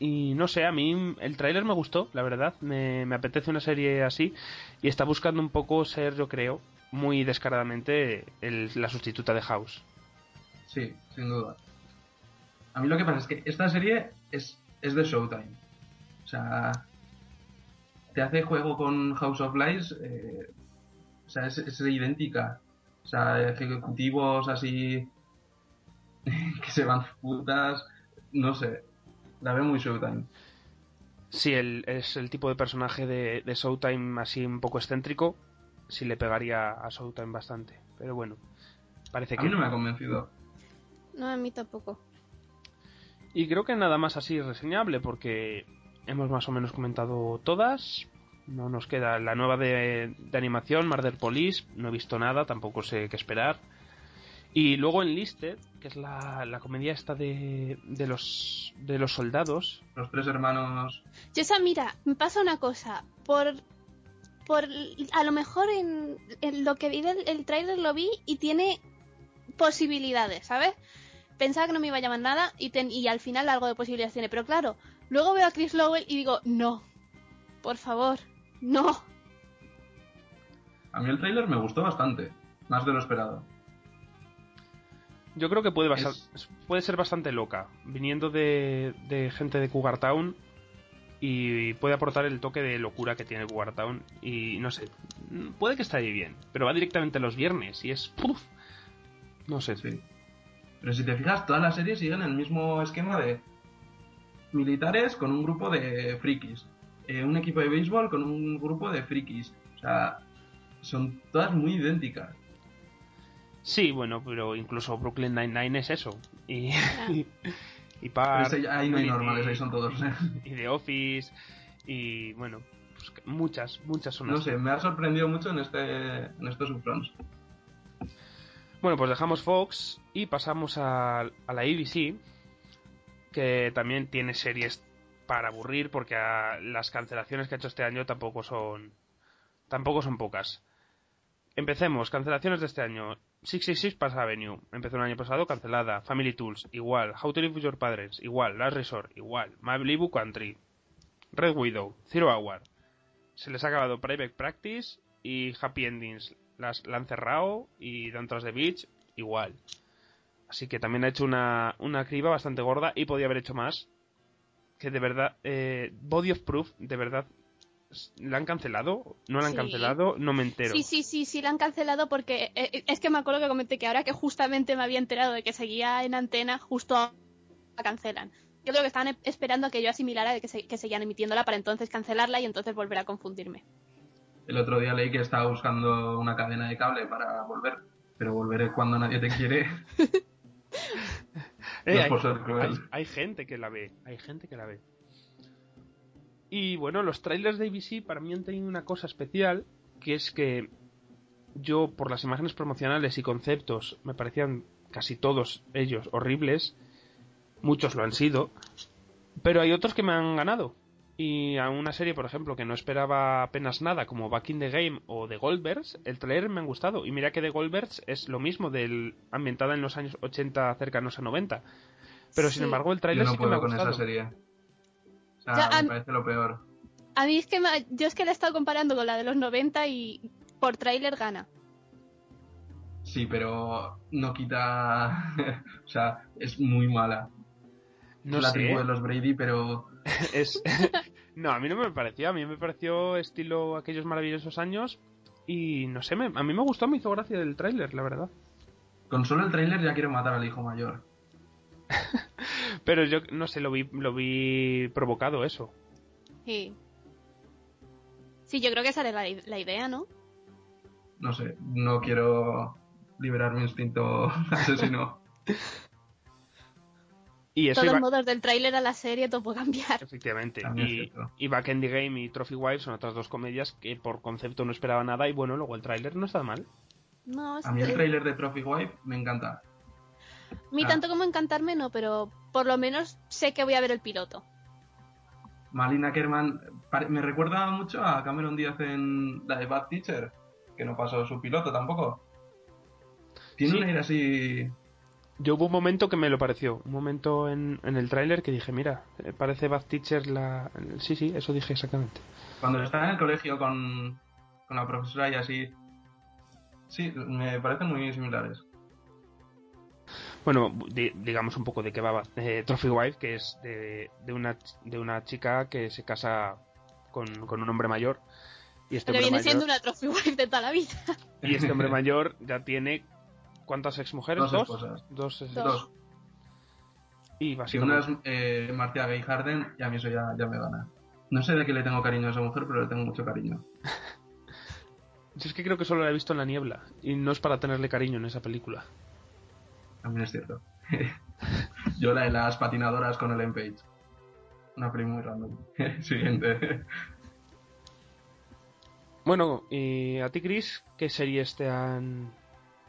Y no sé a mí el tráiler me gustó la verdad. Me, me apetece una serie así y está buscando un poco ser yo creo muy descaradamente el- la sustituta de House Sí, sin duda. A mí lo que pasa es que esta serie es, es de Showtime. O sea, te hace juego con House of Lies, eh, o sea, es, es idéntica. O sea, ejecutivos así que se van putas, no sé. La veo muy Showtime. Sí, el- es el tipo de personaje de, de Showtime así un poco excéntrico. Sí le pegaría a Showtime bastante. Pero bueno, parece A que... mí no me ha convencido. No, a mí tampoco. Y creo que nada más así reseñable porque hemos más o menos comentado todas. No nos queda la nueva de, de animación, Murder Police. No he visto nada, tampoco sé qué esperar. Y luego Enlisted, que es la, la comedia esta de, de, los, de los soldados. Los tres hermanos. Yo esa, mira, me pasa una cosa. Por. Por. A lo mejor en, en lo que vi del el trailer lo vi y tiene. posibilidades, ¿sabes? Pensaba que no me iba a llamar nada y, ten- y al final algo de posibilidades tiene. Pero claro, luego veo a Chris Lowell y digo, no, por favor, no. A mí el tráiler me gustó bastante, más de lo esperado. Yo creo que puede, Es- puede ser bastante loca, viniendo de, de gente de Cougar Town y puede aportar el toque de locura que tiene Cougar Town y no sé, puede que esté ahí bien, pero va directamente los viernes y es... ¡puf! No sé, Sí. Pero si te fijas, todas las series siguen el mismo esquema de militares con un grupo de frikis. eh, un equipo de béisbol con un grupo de frikis. O sea, son todas muy idénticas. Sí, bueno, pero incluso Brooklyn Nine-Nine es eso. Y, y, y Park, ese- ahí no hay normales, ahí son todos. y The Office y bueno, pues muchas, muchas son No así. sé, me ha sorprendido mucho en este en estos upfronts. Bueno, pues dejamos Fox y pasamos a, a la ABC, que también tiene series para aburrir porque a- las cancelaciones que ha hecho este año tampoco son tampoco son pocas. Empecemos, cancelaciones de este año. 666 Pass Avenue, empezó el año pasado, cancelada. Family Tools, igual. How to Live with Your Parents, igual. Last Resort, igual. Malibu Country, Red Widow, Zero Hour. Se les ha acabado Private Practice y Happy Endings. Las, la han cerrado y Dentro de Beach, igual. Así que también ha hecho una, una criba bastante gorda y podía haber hecho más. Que de verdad, eh, Body of Proof, de verdad, ¿la han cancelado? ¿No la han Sí. cancelado? No me entero. Sí, sí, sí, sí, la han cancelado porque eh, eh, es que me acuerdo que comenté que ahora que justamente me había enterado de que seguía en antena, justo la cancelan. Yo creo que estaban e- esperando a que yo asimilara de que, se- que seguían emitiéndola para entonces cancelarla y entonces volver a confundirme. El otro día leí que estaba buscando una cadena de cable para volver. Pero volveré cuando nadie te quiere. Eh, No hay gente que la ve, hay gente que la ve. Y bueno, los trailers de ABC para mí han tenido una cosa especial, que es que yo por las imágenes promocionales y conceptos me parecían casi todos ellos horribles, muchos lo han sido, pero hay otros que me han ganado. Y a una serie, por ejemplo, que no esperaba apenas nada, como Back in the Game o The Goldbergs, el trailer me han gustado. Y mira que The Goldbergs es lo mismo, del ambientada en los años 80 cercanos a 90. Pero sin embargo, el Yo trailer no sí que me ha con gustado. esa serie. O sea, Ya, me parece lo peor. A mí es que me- yo es que la he estado comparando con la de los 90 y por tráiler gana. Sí, pero no quita. o sea, es muy mala. No es la sé. tribu de los Brady, pero. Es... no, a mí no me pareció. A mí me pareció estilo aquellos maravillosos años. Y no sé, me- a mí me gustó, me hizo gracia el tráiler, la verdad. Con solo el tráiler ya quiero matar al hijo mayor. Pero yo no sé, lo vi, lo vi provocado eso. Sí. Sí, yo creo que esa era la, la idea, ¿no? No sé, no quiero liberar mi instinto asesino. Y eso Todos iba- modos del tráiler a la serie todo puede cambiar. Efectivamente. Y, y Back in the Game y Trophy Wife son otras dos comedias que por concepto no esperaba nada. Y bueno, luego el tráiler no está mal. No, es A mí el tráiler de Trophy Wife me encanta. a mí Ah. tanto como encantarme no, pero por lo menos sé que voy a ver el piloto. Malina Kerman me recuerda mucho a Cameron Díaz en la de Bad Teacher, que no pasó su piloto tampoco. Tiene Sí. un aire así. Yo hubo un momento que me lo pareció. Un momento en, en el tráiler que dije, mira, eh, parece Bad Teacher la... Sí, sí, eso dije exactamente. Cuando está en el colegio con, con la profesora y así. Sí, me parecen muy similares. Bueno, di- digamos un poco de qué va eh, Trophy Wife, que es de, de una, ch- de una chica que se casa con, con un hombre mayor. Y este, Pero hombre viene mayor, siendo una trophy wife de toda la vida. y este hombre mayor ya tiene... ¿Cuántas exmujeres? Dos ¿Dos? Dos. Dos. Dos. Y Si básicamente... una es eh, Marcia Gay Harden, y a mí eso ya, ya me gana. No sé de qué le tengo cariño a esa mujer, pero le tengo mucho cariño. Yo es que creo que solo la he visto en La Niebla. Y no es para tenerle cariño en esa película. También es cierto. Yo la de las patinadoras con el Page. Una peli muy random. Siguiente. Bueno, y a ti, Chris, ¿qué series te han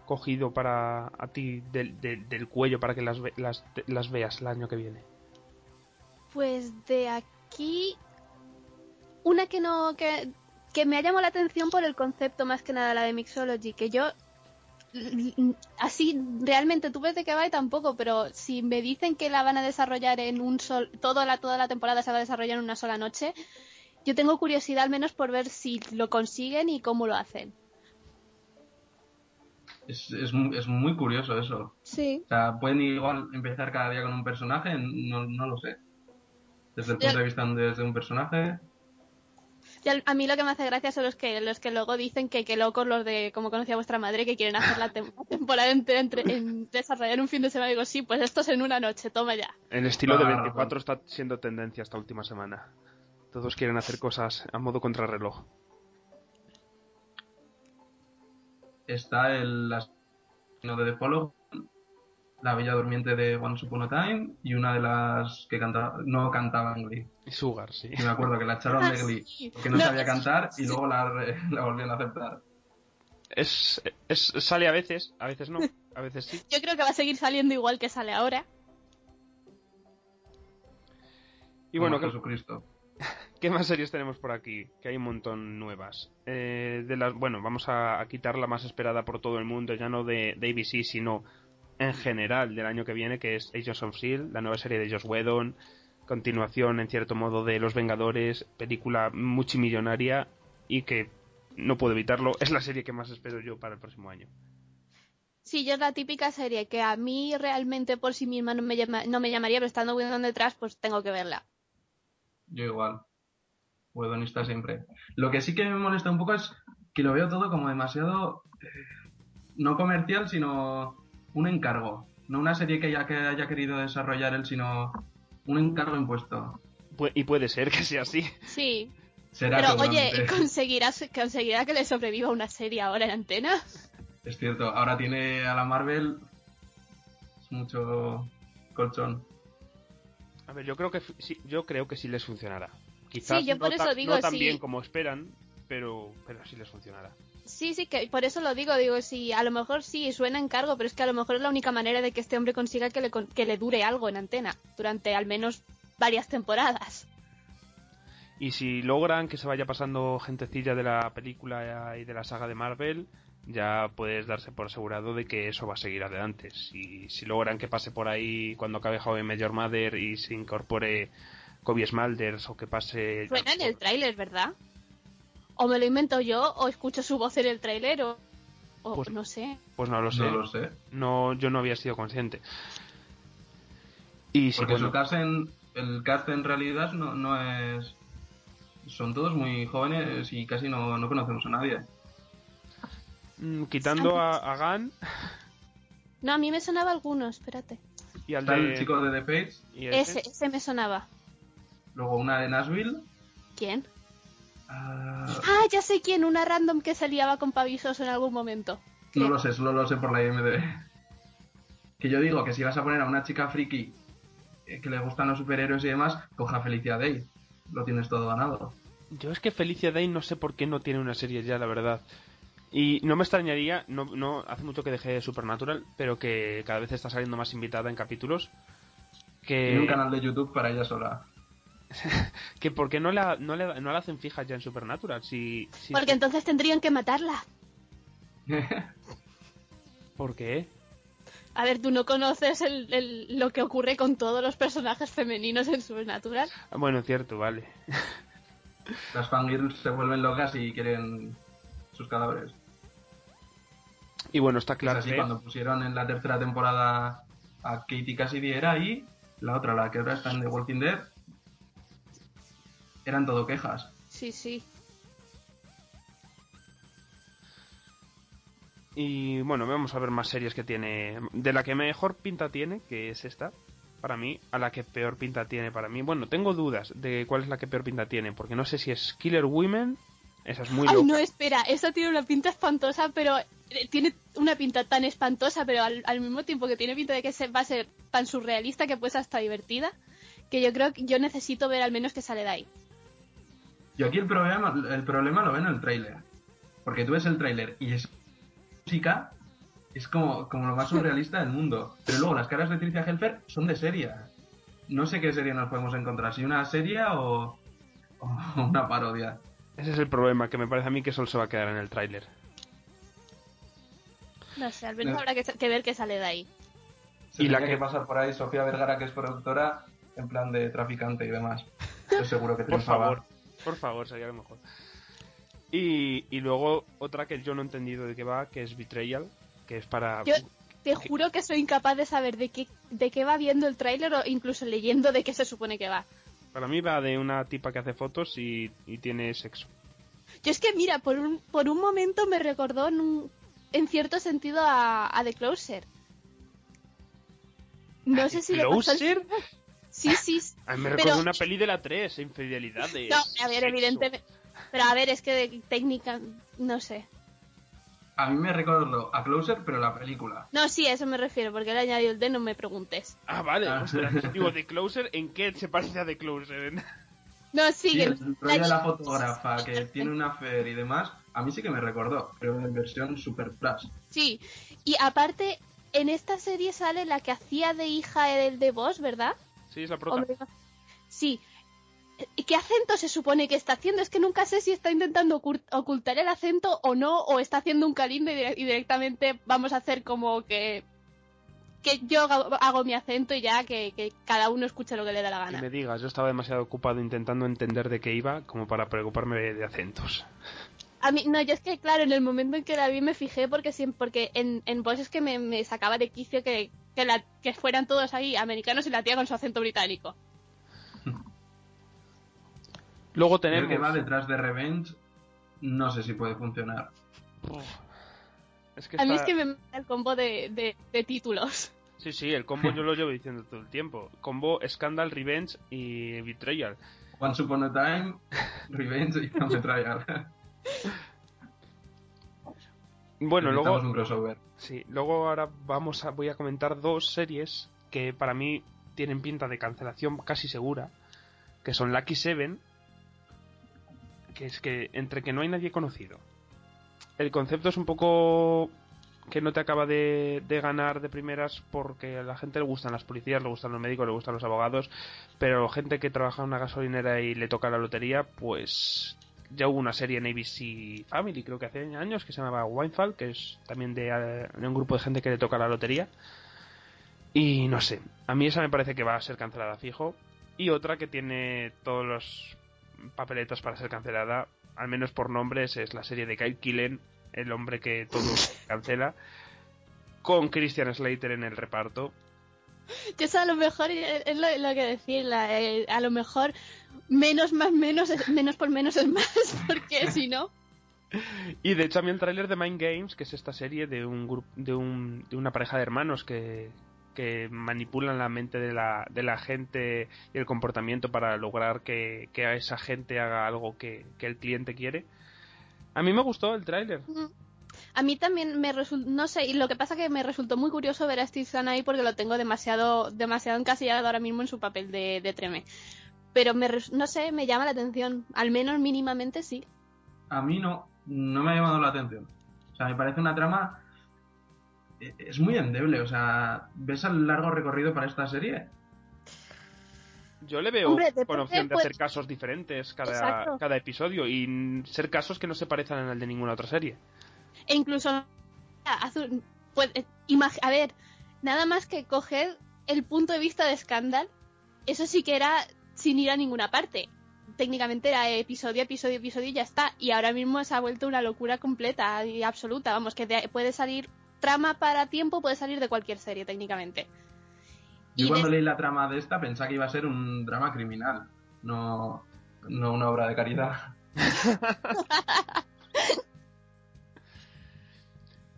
cogido para a ti del, del- del cuello para que las, ve- las, las veas el año que viene? Pues de aquí una que no que, que me ha llamado la atención por el concepto más que nada la de Mixology, que yo así realmente tú ves de qué va y tampoco, pero si me dicen que la van a desarrollar en un sol, toda la, toda la temporada se va a desarrollar en una sola noche, yo tengo curiosidad al menos por ver si lo consiguen y cómo lo hacen. Es, es, es muy curioso eso. Sí. O sea, pueden igual empezar cada día con un personaje, no, no lo sé. Desde el punto de vista desde un personaje. A mí lo que me hace gracia son los que los que luego dicen que qué locos los de como conocía vuestra madre que quieren hacer la temporada entera en desarrollar un fin de semana. digo, sí, pues esto es en una noche, toma ya. El estilo de 24 está siendo tendencia esta última semana. Todos quieren hacer cosas a modo contrarreloj. Está el asesino de The Follow, la Bella Durmiente de One Upon a Time y una de las que cantaba, no cantaba en Glee. Sugar, sí. me acuerdo que la echaron de Glee porque no, sabía cantar y luego la, la volvieron a aceptar. Es, es, sale a veces, a veces no, a veces sí. Yo creo que va a seguir saliendo igual que sale ahora. Y bueno, Jesucristo. ¿Qué más series tenemos por aquí? Que hay un montón nuevas. Eh, de las, bueno, vamos a, quitar la más esperada por todo el mundo, ya no de, ABC, sino en general del año que viene, que es Agents of S.H.I.E.L.D., la nueva serie de Josh Whedon, continuación, en cierto modo, de Los Vengadores, película multimillonaria y que no puedo evitarlo, es la serie que más espero yo para el próximo año. Sí, yo es la típica serie que a mí realmente por sí misma no me, no me llamaría, pero estando Whedon detrás, pues tengo que verla. Yo igual está siempre. Lo que sí que me molesta un poco es que lo veo todo como demasiado eh, no comercial, sino un encargo. No una serie que haya, que haya querido desarrollar él, sino un encargo impuesto. y puede ser que sea así. Sí. Pero oye, ¿conseguirás, ¿conseguirá que le sobreviva una serie ahora en antena? Es cierto, ahora tiene a la Marvel es mucho colchón. A ver, yo creo que sí, yo creo que sí les funcionará sí, yo por eso digo, no tan bien como esperan, pero, pero sí les funcionará. Sí, sí, que por eso lo digo, digo, sí, a lo mejor sí suena en cargo, pero es que a lo mejor es la única manera de que este hombre consiga que le, que le dure algo en antena durante al menos varias temporadas. Y si logran que se vaya pasando gentecilla de la película y de la saga de Marvel, ya puedes darse por asegurado de que eso va a seguir adelante. Si, si logran que pase por ahí cuando acabe Joven Major Mother y se incorpore Kobe Smulders o que pase... Suena en el tráiler, ¿verdad? O me lo invento yo, o escucho su voz en el tráiler, o, pues, no sé. Pues no lo sé. No lo sé. No, yo no había sido consciente. Y Porque su cast en, el cast en realidad no, no es... Son todos muy jóvenes y casi no, no conocemos a nadie. Mm, quitando a, a Gan... No, a mí me sonaba alguno, espérate. ¿Y al el chico de The Page? ese, ese me sonaba. Luego una de Nashville. ¿Quién? Ah, ah ya sé quién, una random que se liaba con pavisos en algún momento. No lo sé, solo lo sé por la IMDb. Que yo digo que si vas a poner a una chica friki eh, que le gustan los superhéroes y demás, coja Felicia Day. Lo tienes todo ganado. Yo es que Felicia Day no sé por qué no tiene una serie ya, la verdad. Y no me extrañaría, no, no hace mucho que dejé Supernatural, pero que cada vez está saliendo más invitada en capítulos. Que... Y un canal de YouTube para ella sola. que por qué no la, no, le, no la hacen fija ya en Supernatural. Si, Porque entonces tendrían que matarla. ¿Por qué? A ver, ¿tú no conoces lo que ocurre con todos los personajes femeninos en Supernatural? Ah, bueno, cierto, vale. Las fangirls se vuelven locas y quieren sus cadáveres. Y bueno, está claro es así, cuando pusieron en la tercera temporada a Katie Cassidy era ahí, la otra, la que ahora está en The Walking Dead, eran todo quejas. Sí, sí. Y bueno, vamos a ver más series que tiene. De la que mejor pinta tiene, que es esta, para mí, a la que peor pinta tiene para mí. Bueno, tengo dudas de cuál es la que peor pinta tiene, porque no sé si es Killer Women. Esa es muy Ay, no, espera, esa tiene una pinta espantosa, pero eh, tiene una pinta tan espantosa, pero al, al mismo tiempo que tiene pinta de que se, va a ser tan surrealista que puede ser hasta divertida, que yo creo que yo necesito ver al menos que sale de ahí. Yo aquí el problema, el problema lo veo en el tráiler. Porque tú ves el tráiler y es música, es como, como lo más surrealista del mundo. Pero luego las caras de Tricia Helfer son de serie. No sé qué serie nos podemos encontrar, si una serie o, o una parodia. Ese es el problema, que me parece a mí que solo se va a quedar en el tráiler. No sé, al menos habrá que, que ver qué sale de ahí. Se Y la que- que pasar por ahí Sofía Vergara, que es productora, en plan de traficante y demás. Estoy seguro que Por favor, por favor, sería lo mejor. Y, y luego otra que yo no he entendido de qué va, que es Betrayal, que es para... Yo te juro que soy incapaz de saber de qué, de qué va viendo el tráiler o incluso leyendo de qué se supone que va. Para mí va de una tipa que hace fotos y, y tiene sexo. Yo es que, mira, por un, por un momento me recordó en, un- en cierto sentido a, a The Closer. No sé si le pasó ¿Closer? Sí, sí. sí. A mí me Pero- recuerda una peli de la 3, Infidelidad de No, a ver, sexo. evidentemente. Pero a ver, es que de técnica, no sé. A mí me recordó a Closer, pero la película. No, sí, a eso me refiero, porque le he añadido el D, no me preguntes. Ah, vale. Ah. ostras, digo, The Closer, ¿en qué se parece a The Closer? No, sí, Sí, el rollo de la fotógrafa que tiene una fer y demás, a mí sí que me recordó, pero en versión super plus. sí. Y aparte, en esta serie sale la que hacía de hija del de Boss, ¿verdad? Sí, es la prota. Hombre, Sí. ¿Y ¿Qué acento se supone que está haciendo? Es que nunca sé si está intentando ocult- ocultar el acento o no, o está haciendo un calindo y, dire- y directamente vamos a hacer como que que yo hago, mi acento y ya que, que cada uno escuche lo que le da la Y gana. me digas, yo estaba demasiado ocupado intentando entender de qué iba como para preocuparme de, de acentos. A mí, no, yo es que, claro, en el momento en que la vi me fijé porque siempre, porque en, en Boss es que me, me sacaba de quicio que, que, la- que fueran todos ahí americanos y la tía con su acento británico. Luego tenemos... que va detrás de Revenge, no sé si puede funcionar. Uf. Es que A mí es que me mata el combo de, de, de títulos. Sí, sí, el combo yo lo llevo diciendo todo el tiempo. Combo Scandal, Revenge y Betrayal. Once Upon a Time, Revenge y Trial. Bueno, luego... un crossover. Sí, luego ahora vamos a, voy a comentar dos series que para mí tienen pinta de cancelación casi segura, que son Lucky Seven, que es que entre que no hay nadie conocido. El concepto es un poco que no te acaba de, de ganar de primeras porque a la gente le gustan las policías, le gustan los médicos, le gustan los abogados, pero gente que trabaja en una gasolinera y le toca la lotería, pues ya hubo una serie en ABC Family, creo que hace años, que se llamaba Winefall, que es también de, eh, de un grupo de gente que le toca la lotería. Y no sé, a mí esa me parece que va a ser cancelada fijo. Y otra que tiene todos los papeletos para ser cancelada, al menos por nombres, es la serie de Kyle Killen, el hombre que todo cancela, con Christian Slater en el reparto. Yo sé, a lo mejor, es lo, lo que decir, la- eh, a lo mejor menos más menos, es- menos por menos es más, porque si no... Y de hecho a mí el tráiler de Mind Games, que es esta serie de un grupo, de, un, de una pareja de hermanos que, que manipulan la mente de la, de la gente y el comportamiento para lograr que, que a esa gente haga algo que, que el cliente quiere. A mí me gustó el tráiler. A mí también me resultó, no sé, y lo que pasa que me resultó muy curioso ver a Steve Zahn ahí porque lo tengo demasiado, demasiado encasillado ahora mismo en su papel de, de Treme. Pero me, res- no sé, me llama la atención, al menos mínimamente sí. A mí no, no me ha llamado la atención. O sea, me parece una trama... eh, Es muy endeble, o sea, ¿ves el largo recorrido para esta serie? Yo le veo Hombre, con opción de pues- hacer casos diferentes cada, cada episodio y ser casos que no se parezcan al de ninguna otra serie. E incluso, Azul, pues, eh, a ver, nada más que coger el punto de vista de Scandal, eso sí que era sin ir a ninguna parte. Técnicamente era episodio, episodio, episodio y ya está. Y ahora mismo se ha vuelto una locura completa y absoluta. Vamos, que de- puede salir trama para tiempo, puede salir de cualquier serie técnicamente. Yo Y cuando de- leí la trama de esta pensaba que iba a ser un drama criminal, no, no una obra de caridad.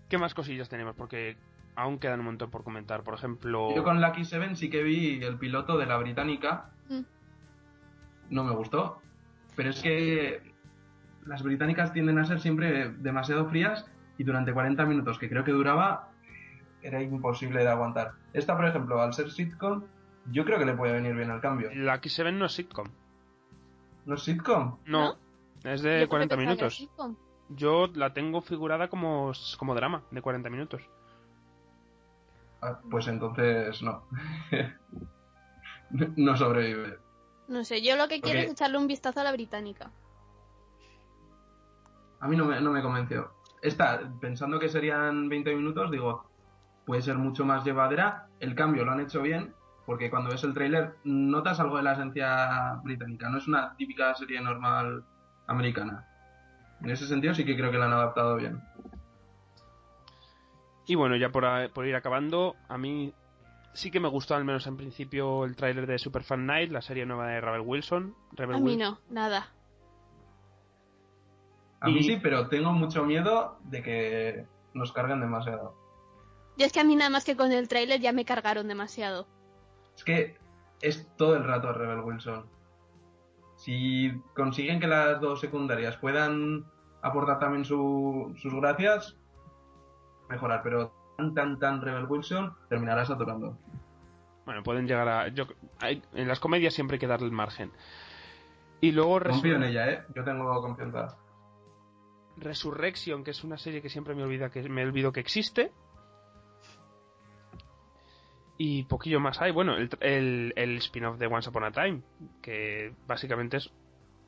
¿Qué más cosillas tenemos? Porque aún quedan un montón por comentar. Por ejemplo... Yo con Lucky Seven sí que vi el piloto de la británica, Mm. No me gustó, pero es que las británicas tienden a ser siempre demasiado frías y durante 40 minutos que creo que duraba era imposible de aguantar. Esta, por ejemplo, al ser sitcom, yo creo que le puede venir bien el cambio. Lucky Seven no es sitcom. ¿No es sitcom? No, es de porque 40 pensaba que era minutos. Yo la tengo figurada como, como drama de 40 minutos. Ah, pues entonces no. no sobrevive. No sé, yo lo que quiero Porque- es echarle un vistazo a la británica. A mí no me, no me convenció. esta, pensando que serían 20 minutos, digo, puede ser mucho más llevadera. El cambio lo han hecho bien, porque cuando ves el tráiler notas algo de la esencia británica, no es una típica serie normal americana. En ese sentido sí que creo que la han adaptado bien. Y bueno, ya por, por ir acabando, a mí sí que me gustó al menos en principio el tráiler de Superfan Night, la serie nueva de Rebel Wilson. Rebel A mí no, nada. A mí sí, pero tengo mucho miedo de que nos carguen demasiado. Y es que a mí nada más que con el tráiler ya me cargaron demasiado. Es que es todo el rato Rebel Wilson. Si consiguen que las dos secundarias puedan aportar también su- sus gracias, mejorar, pero tan tan tan Rebel Wilson terminará saturando. Bueno, pueden llegar a... Yo, hay- en las comedias siempre hay que darle el margen. Y luego Confío en ella, ¿eh? Yo tengo confianza. Resurrection, que es una serie que siempre me olvida que me olvido que existe. Y poquillo más hay. Bueno, el, el, el spin-off de Once Upon a Time, que básicamente es...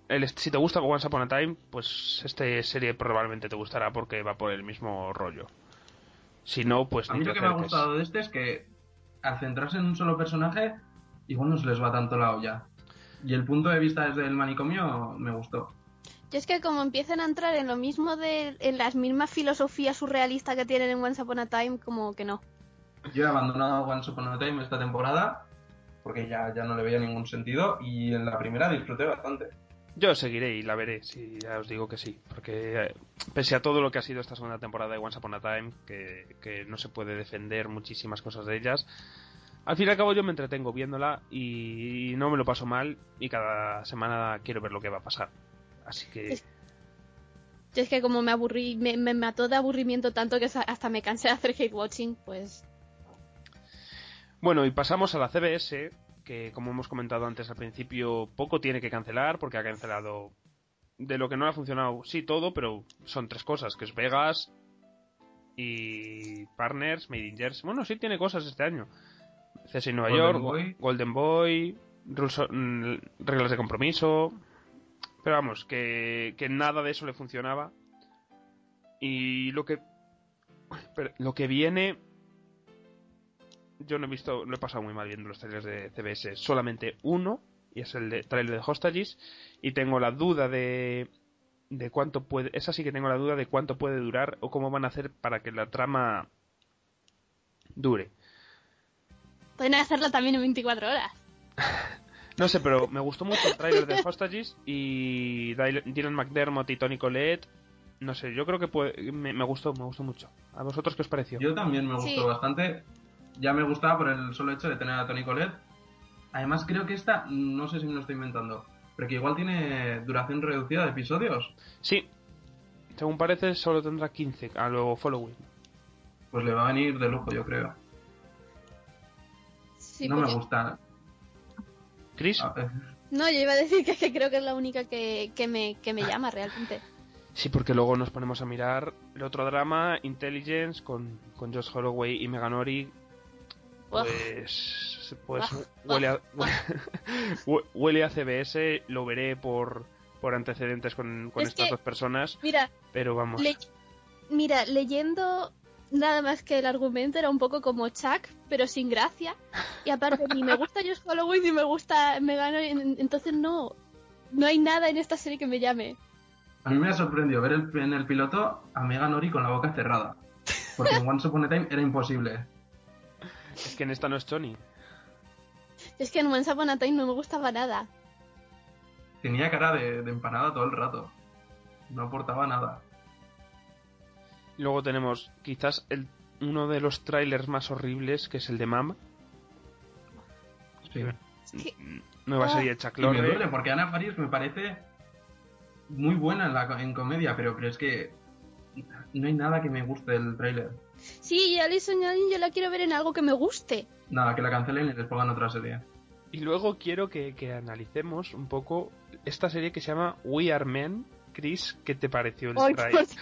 El, si te gusta Once Upon a Time, pues esta serie probablemente te gustará porque va por el mismo rollo. Si no, pues A mí lo que me ha gustado de este es que al centrarse en un solo personaje, igual no se les va tanto la olla. Y el punto de vista desde el manicomio me gustó. Yo es que como empiezan a entrar en lo mismo de en las mismas filosofías surrealistas que tienen en Once Upon a Time, como que no. Yo he abandonado Once Upon a Time esta temporada porque ya, ya no le veía ningún sentido y en la primera disfruté bastante. Yo seguiré y la veré, si ya os digo que sí. Porque eh, pese a todo lo que ha sido esta segunda temporada de Once Upon a Time, que, que no se puede defender muchísimas cosas de ellas, al fin y al cabo yo me entretengo viéndola y no me lo paso mal y cada semana quiero ver lo que va a pasar. Así que... Es- Yo es que como me aburrí, me, me mató de aburrimiento tanto que hasta me cansé de hacer hate watching, pues Bueno, y pasamos a la CBS, que como hemos comentado antes al principio, poco tiene que cancelar porque ha cancelado de lo que no le ha funcionado, sí todo, pero son tres cosas, que es Vegas y Partners, Made in Jersey. Bueno, sí tiene cosas este año. CSI Nueva Golden York, Boy. Golden Boy, Rules mm, reglas de compromiso. Pero vamos, que, que nada de eso le funcionaba. Y lo que pero lo que viene yo no he visto, lo he pasado muy mal viendo los trailers de CBS, solamente uno, y es el de, trailer de Hostages, y tengo la duda de, de cuánto puede, esa sí que tengo la duda de cuánto puede durar o cómo van a hacer para que la trama dure. pueden hacerlo también en 24 horas. No sé, pero me gustó mucho el trailer de Hostages y Dylan Dylan McDermott y Tony Collette, no sé, yo creo que puede, me, me gustó, me gustó mucho. ¿A vosotros qué os pareció? Yo también me gustó Sí. bastante. Ya me gustaba por el solo hecho de tener a Tony Colette. Además creo que esta, no sé si me lo estoy inventando, pero que igual tiene duración reducida de episodios. Sí, según parece solo tendrá 15 a lo following. Pues le va a venir de lujo, yo creo. Sí, no me porque- gusta. Chris, A ver, No, yo iba a decir que, que creo que es la única que, que, me, que me llama realmente. Sí, porque luego nos ponemos a mirar el otro drama, Intelligence, con, con Josh Holloway y Megan Ori. Uf. Pues, pues huele, a, hue- huele a CBS, lo veré por, por antecedentes con, con Es estas que- dos personas, Mira, pero vamos. le- mira, leyendo nada más que el argumento era un poco como Chuck, pero sin gracia. Y aparte, ni me gusta Josh Holloway ni me gusta Megan Ori, en- entonces no, no hay nada en esta serie que me llame. A mí me ha sorprendido ver el- en el piloto a Megan Ori con la boca cerrada. Porque en Once Upon a Time era imposible. Es que en esta no es Tony. Es que en Once Upon a Time no me gustaba nada. Tenía cara de, de empanada todo el rato. No aportaba nada. Luego tenemos quizás el, uno de los trailers más horribles, que es el de Mam, Sí. Es que, nueva Ah. serie de Chuck Y me Lorre. duele porque Ana Faris me parece muy buena en, la, en comedia, pero, pero es que no hay nada que me guste del tráiler. Sí, y Alison yo la quiero ver en algo que me guste. Nada, que la cancelen y les pongan otra serie. Y luego quiero que, que analicemos un poco esta serie que se llama We Are Men. Chris, ¿qué te pareció el Ay, trailer?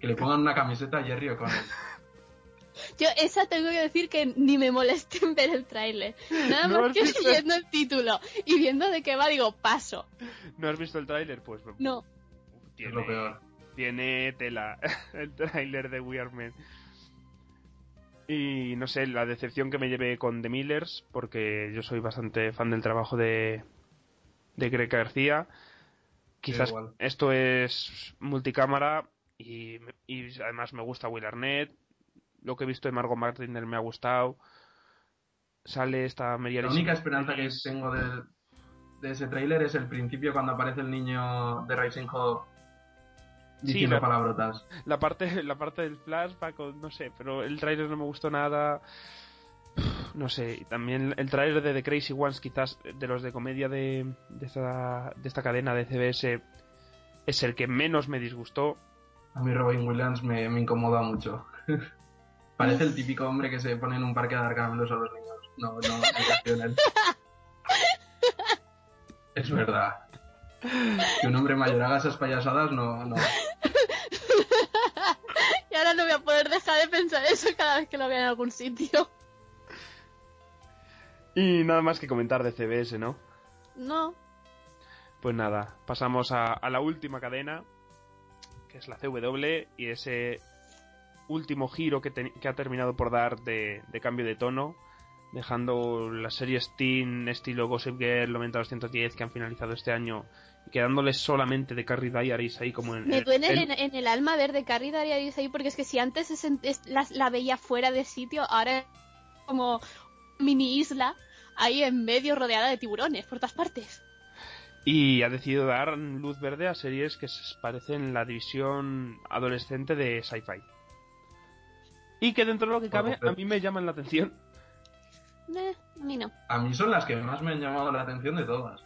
Que le pongan una camiseta a Jerry O'Connell. Yo esa tengo que decir que ni me moleste en ver el tráiler. Nada ¿No más que visto? leyendo el título y viendo de qué va, digo, paso. ¿No has visto el tráiler? Pues No. es lo peor. Tiene tela el tráiler de We Are Men. Y no sé, la decepción que me llevé con The Millers, porque yo soy bastante fan del trabajo de, de Greg García. Quizás esto es multicámara y, y además me gusta Will Arnett. Lo que he visto de Margot Martindale me ha gustado. Sale esta Mary La única esperanza que tengo de, de ese tráiler es el principio cuando aparece el niño de Rising Hope diciendo la- palabrotas. La parte, la parte del flashback, no sé, pero el tráiler no me gustó nada. No sé, y también el tráiler de The Crazy Ones, quizás de los de comedia de, de, esta, de esta cadena de CBS, es el que menos me disgustó. A mí Robin Williams me, me incomoda mucho. Parece el típico hombre que se pone en un parque a dar caramelos a los niños. No, no, no. Es verdad. Que un hombre mayor haga esas payasadas, no, no. Y ahora no voy a poder dejar de pensar eso cada vez que lo vea en algún sitio. Y nada más que comentar de CBS, ¿no? No. Pues nada, pasamos a, a la última cadena, que es la CW, y ese último giro que, te- que ha terminado por dar de, de cambio de tono, dejando las series teen estilo Gossip Girl, 90-210 que han finalizado este año, y quedándoles solamente de Carrie Diaries ahí como en... Me duele en- en, en el alma ver de Carrie Darius ahí porque es que si antes es- la, la veía fuera de sitio, ahora es como mini isla ahí en medio rodeada de tiburones por todas partes. Y ha decidido dar luz verde a series que se parecen la división adolescente de sci-fi. Y que dentro de lo que cabe, a mí me llaman la atención. Eh, a mí no. A mí son las que más me han llamado la atención de todas.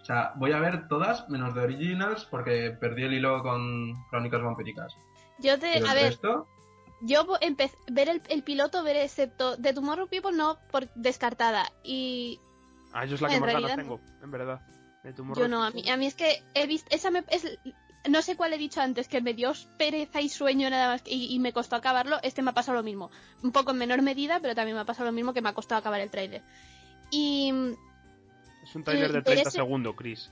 O sea, voy a ver todas menos de Originals porque perdí el hilo con Crónicas Vampíricas. Yo te, Pero a el ver, resto, yo vo- empe- ver el, el piloto, ver excepto de Tomorrow People no, por descartada. Y Ah, yo es la que más ganas tengo, en verdad. De Tomorrow yo no, a mí, a mí es que he visto, esa me, es, no sé cuál he dicho antes, que me dio pereza y sueño nada más y, y me costó acabarlo, este me ha pasado lo mismo. Un poco en menor medida, pero también me ha pasado lo mismo que me ha costado acabar el trailer. Y Es un trailer de Eh, pero 30 ese- segundos, Chris.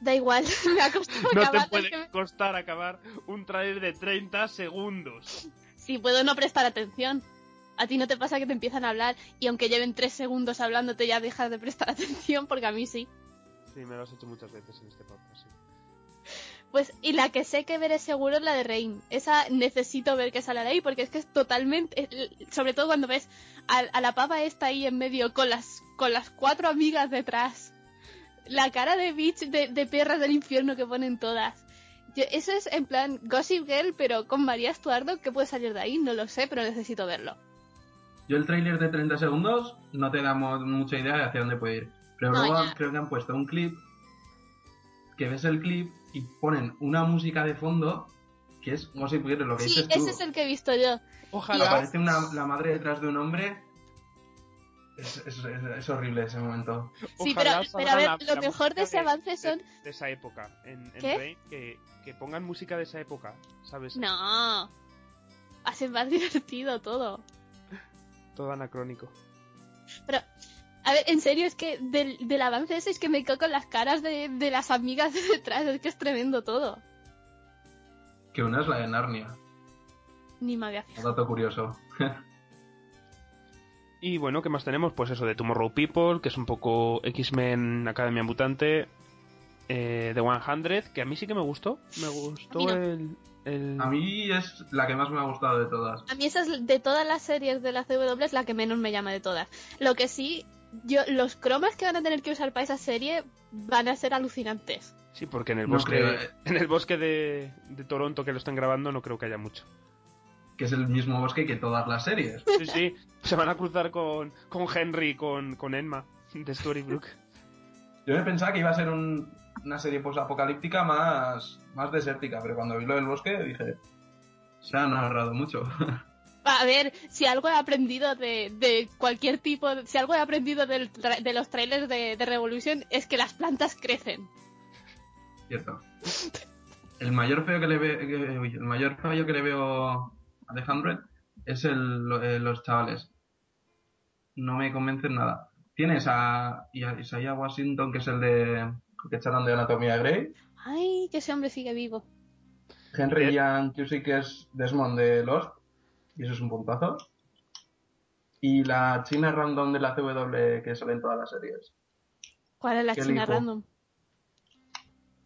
da igual, me ha costado No te acabarlo. es puede que costar acabar un trailer de 30 segundos. Sí, puedo no prestar atención. A ti no te pasa que te empiezan a hablar y aunque lleven tres segundos hablándote ya dejas de prestar atención porque a mí sí. Sí, me lo has hecho muchas veces en este podcast. sí. Pues, y la que sé que veré seguro es la de Rain. Esa necesito ver que sale de ahí, porque es que es totalmente. eh, Sobre todo cuando ves a, a la pava esta ahí en medio con las, con las cuatro amigas detrás. La cara de bitch de, de perras del infierno que ponen todas. Yo- eso es en plan Gossip Girl, pero con María Estuardo. ¿Qué puede salir de ahí? No lo sé, pero necesito verlo. yo el tráiler de 30 segundos no te mucha idea de hacia dónde puede ir. Pero No, luego ya. creo que han puesto un clip que ves el clip y ponen una música de fondo que es Gossip Girl, lo que Sí, dices tú. ese es el que he visto yo. Ojalá. Aparece una, la madre detrás de un hombre. Es, es- es- es horrible ese momento. Sí, Ojalá pero- pero a ver, la- lo la mejor de ese avance son- De, de esa época. En, en ¿Qué? Rain, que, que pongan música de esa época, ¿sabes? No. Hace más divertido todo. Todo anacrónico. Pero, a ver, en serio, es que del, del avance ese es que me quedo con las caras de, de las amigas de detrás, es que es tremendo todo. Que una es la de Narnia. Ni me había Un fijado. dato curioso. Y bueno, ¿qué más tenemos? Pues eso de Tomorrow People, que es un poco X-Men Academia Mutante. Eh, The 100, que a mí sí que me gustó. Me gustó A mí no. el, el- A mí es la que más me ha gustado de todas. A mí esa es de todas las series de la CW es la que menos me llama de todas. Lo que sí, yo los cromas que van a tener que usar para esa serie van a ser alucinantes. Sí, porque en el No bosque, creo, eh. en el bosque de, de Toronto que lo están grabando no creo que haya mucho. Que es el mismo bosque que todas las series. Sí, sí, se van a cruzar con, con Henry, con, con Emma de Storybrooke. Yo me pensaba que iba a ser un- una serie post-apocalíptica más, más desértica, pero cuando vi lo del bosque dije, se ha narrado mucho. A ver, si algo he aprendido de, de cualquier tipo, si algo he aprendido del de los trailers de, de Revolution es que las plantas crecen. Cierto. El mayor feo que le ve- que- uy, el mayor fallo que le veo a The Hundred es el, eh, los chavales. No me convencen nada. Tienes a, Isaiah Washington, que es el de que echaron de Anatomía Grey. Ay, que ese hombre sigue vivo. Henry Ian Cusick es Desmond de Lost, y eso es un puntazo. Y la china random de la CW que sale en todas las series. ¿Cuál es la china lipo. random?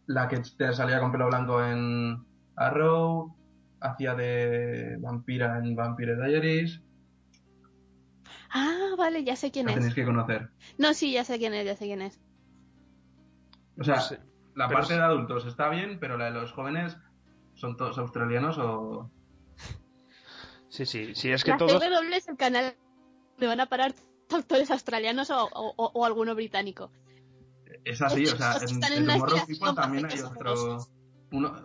La que te salía con pelo blanco en Arrow, hacía de vampira en Vampire Diaries. Ah, vale, ya sé quién La tenéis es. que conocer. No, sí, ya sé quién es, ya sé quién es. O sea, No sé. la parte de adultos está bien, pero la de los jóvenes son todos australianos o... Sí, sí, sí, es que la todos... CW es el canal donde van a parar actores australianos o, o- alguno británico. Es así, o sea, en, Tomorrow aspiración People también hay otro... Uno,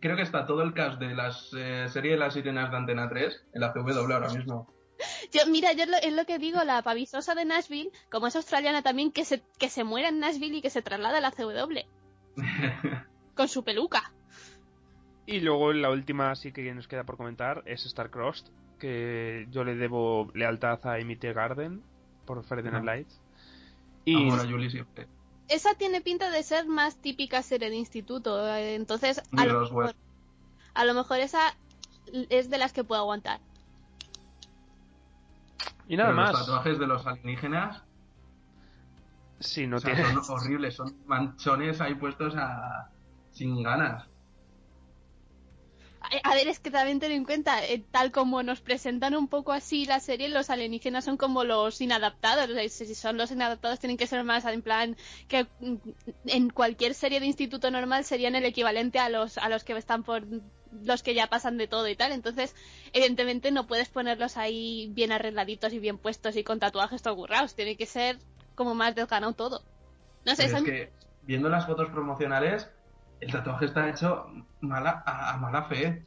creo que está todo el cast de la serie de las sirenas de Antena 3 en la CW ahora mismo. Yo, mira, yo es lo, es lo que digo, la pavisosa de Nashville, como es australiana también, que se, que se muera en Nashville y que se traslada a la CW. Con su peluca. Y luego la última sí que nos queda por comentar es Starcrossed, que yo le debo lealtad a T. Garden por Friday Night. Lights. Y Amor a Julie siempre. Esa tiene pinta de ser más típica serie de instituto, eh, entonces a lo, mejor, a lo mejor esa es de las que puedo aguantar. Y nada Pero más. Los tatuajes de los alienígenas Sí, no o sea, tiene. son horribles, son manchones ahí puestos a... sin ganas. A, a ver, es que también ten en cuenta, eh, tal como nos presentan un poco así la serie, los alienígenas son como los inadaptados. O sea, si son los inadaptados, tienen que ser más en plan que mm, en cualquier serie de instituto normal serían el equivalente a los, a los que están por los que ya pasan de todo y tal. Entonces, evidentemente no puedes ponerlos ahí bien arregladitos y bien puestos y con tatuajes todo currados. Tiene que ser como más desganado todo. No sé, son- es que viendo las fotos promocionales, el tatuaje está hecho mala, a, a mala fe.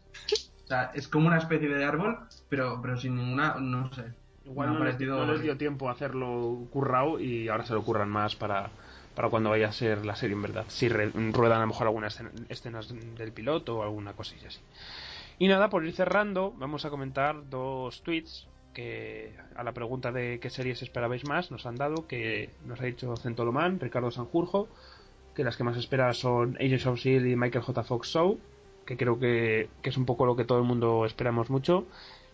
O sea, es como una especie de árbol, pero, pero sin ninguna, no sé. Igual no les, parecido no les horrible. dio tiempo a hacerlo currao y ahora se lo curran más para, para cuando vaya a ser la serie en verdad. Si re- ruedan a lo mejor algunas escena- escenas del piloto o alguna cosilla así. Y nada, por ir cerrando, vamos a comentar dos tweets que a la pregunta de qué series esperabais más nos han dado, que nos ha dicho Centolomán, Ricardo Sanjurjo, que las que más espera son Agents of S.H.I.E.L.D. y Michael J. Fox Show, que creo que, que es un poco lo que todo el mundo esperamos mucho.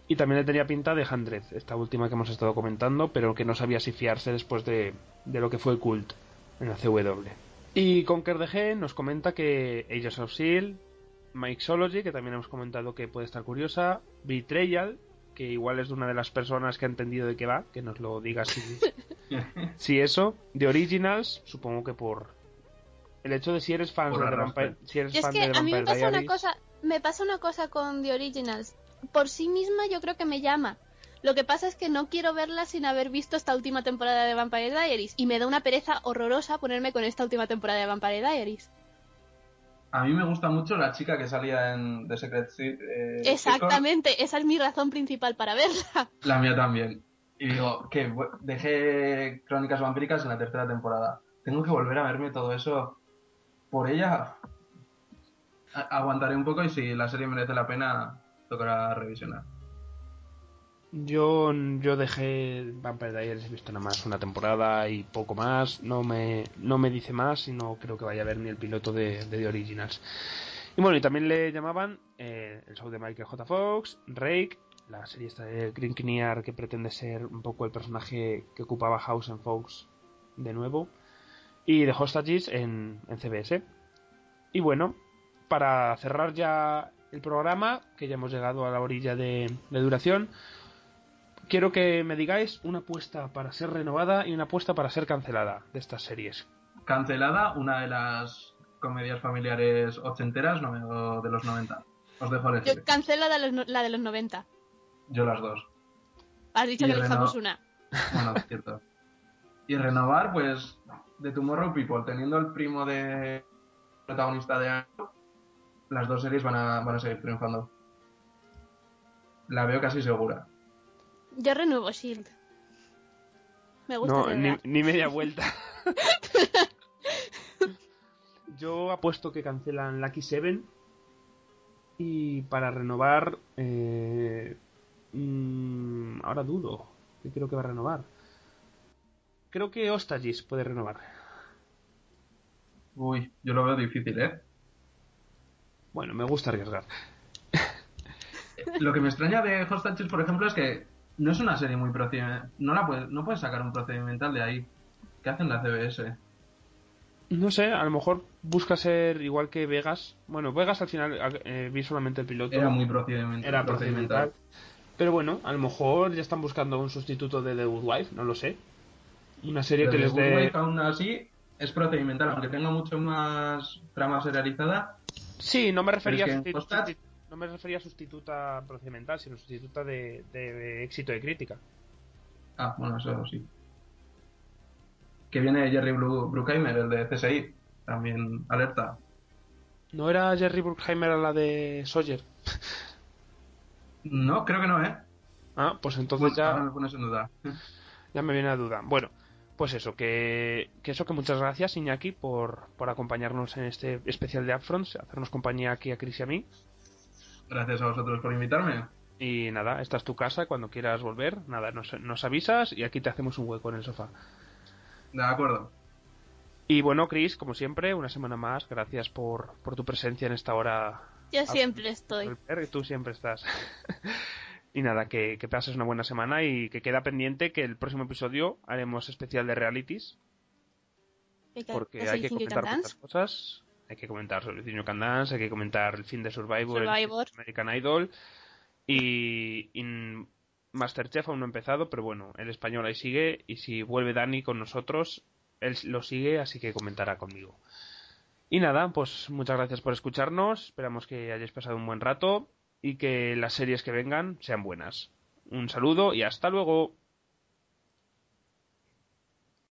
Y también le tenía pinta de Hundred, esta última que hemos estado comentando, pero que no sabía si fiarse después de, de lo que fue Cult en la CW. Y Conker DG nos comenta que Agents of S.H.I.E.L.D., Mixology, que también hemos comentado que puede estar curiosa, Betrayal, que igual es una de las personas que ha entendido de qué va, que nos lo diga si, si eso, The Originals, supongo que por el hecho de si eres fan de. Vampire, si eres Y es fan que de a mí me pasa una cosa, me pasa una cosa con The Originals. Por sí misma yo creo que me llama. Lo que pasa es que no quiero verla sin haber visto esta última temporada de Vampire Diaries y me da una pereza horrorosa ponerme con esta última temporada de Vampire Diaries. A mí me gusta mucho la chica que salía en The Secret City. eh, Exactamente, esa es mi razón principal para verla. La mía también. Y digo, que dejé Crónicas Vampíricas en la tercera temporada. Tengo que volver a verme todo eso por ella. Aguantaré un poco y si la serie merece la pena, tocará revisionar. Yo, yo dejé Vampire Diaries, he visto nada más una temporada y poco más. No me, no me dice más y no creo que vaya a ver ni el piloto de, de The Originals. Y bueno, y también le llamaban eh, el show de Michael J. Fox, Rake, la serie esta de Green que pretende ser un poco el personaje que ocupaba House en Fox de nuevo, y The Hostages en, en CBS. Y bueno, para cerrar ya el programa, que ya hemos llegado a la orilla de, de duración, quiero que me digáis una apuesta para ser renovada y una apuesta para ser cancelada de estas series. Cancelada, una de las comedias familiares ochenteras no, de los 90. Os dejo elegir. Yo cancelo la de los, no- la de los 90. Yo las dos. Has dicho Y que el dejamos reno- una. Bueno, es cierto. Y renovar, pues, de Tomorrow People, teniendo al primo de protagonista de Arrow, las dos series van a, van a seguir triunfando. La veo casi segura. Yo renuevo Shield. Me gusta No, ni, ni media vuelta. Yo apuesto que cancelan Lucky Seven. Y para renovar. eh, mm, ahora dudo. Que creo que va a renovar. Creo que Hostages puede renovar. Uy, yo lo veo difícil, ¿eh? Bueno, me gusta arriesgar. Lo que me extraña de Hostages, por ejemplo, es que no es una serie muy procedimental. No, la puedes, no puedes sacar un procedimental de ahí. ¿Qué hacen la CBS? No sé, a lo mejor busca ser igual que Vegas. Bueno, Vegas al final eh, vi solamente el piloto. Era muy procedimental. Era procedimental. Pero bueno, a lo mejor ya están buscando un sustituto de The Good Wife, no lo sé. Una serie que les dé. Wife aún así es procedimental, aunque tenga mucho más trama serializada. Sí, no me refería Pero a sustitu- no me refería a sustituta procedimental, sino sustituta de, de- de éxito de crítica. Ah, bueno, eso sí. Que viene Jerry Bru- Bruckheimer, el de CSI. También alerta. ¿No era Jerry Bruckheimer la de Sawyer? No, creo que no, ¿eh? Ah, pues entonces Ahora ya, me pones en duda. ya me viene a duda. Bueno, pues eso, que, que eso, que muchas gracias Iñaki por, por acompañarnos en este especial de Upfronts, hacernos compañía aquí a Chris y a mí. Gracias a vosotros por invitarme. Y nada, esta es tu casa, cuando quieras volver, nada, nos, nos avisas y aquí te hacemos un hueco en el sofá. De acuerdo. Y bueno, Chris, como siempre, una semana más, gracias por, por tu presencia en esta hora. Yo siempre estoy. Volver, y tú siempre estás. y nada, que, que pases una buena semana y que queda pendiente que el próximo episodio haremos especial de realities, porque ¿Es hay que comentar muchas cosas. Hay que comentar sobre el Niño Can Dance, hay que comentar el fin de Survivor, el Survivor. American Idol. Y, y Masterchef aún no ha empezado, pero bueno, el español ahí sigue. Y si vuelve Dani con nosotros, él lo sigue, así que comentará conmigo. Y nada, pues muchas gracias por escucharnos, esperamos que hayáis pasado un buen rato y que las series que vengan sean buenas. Un saludo y hasta luego.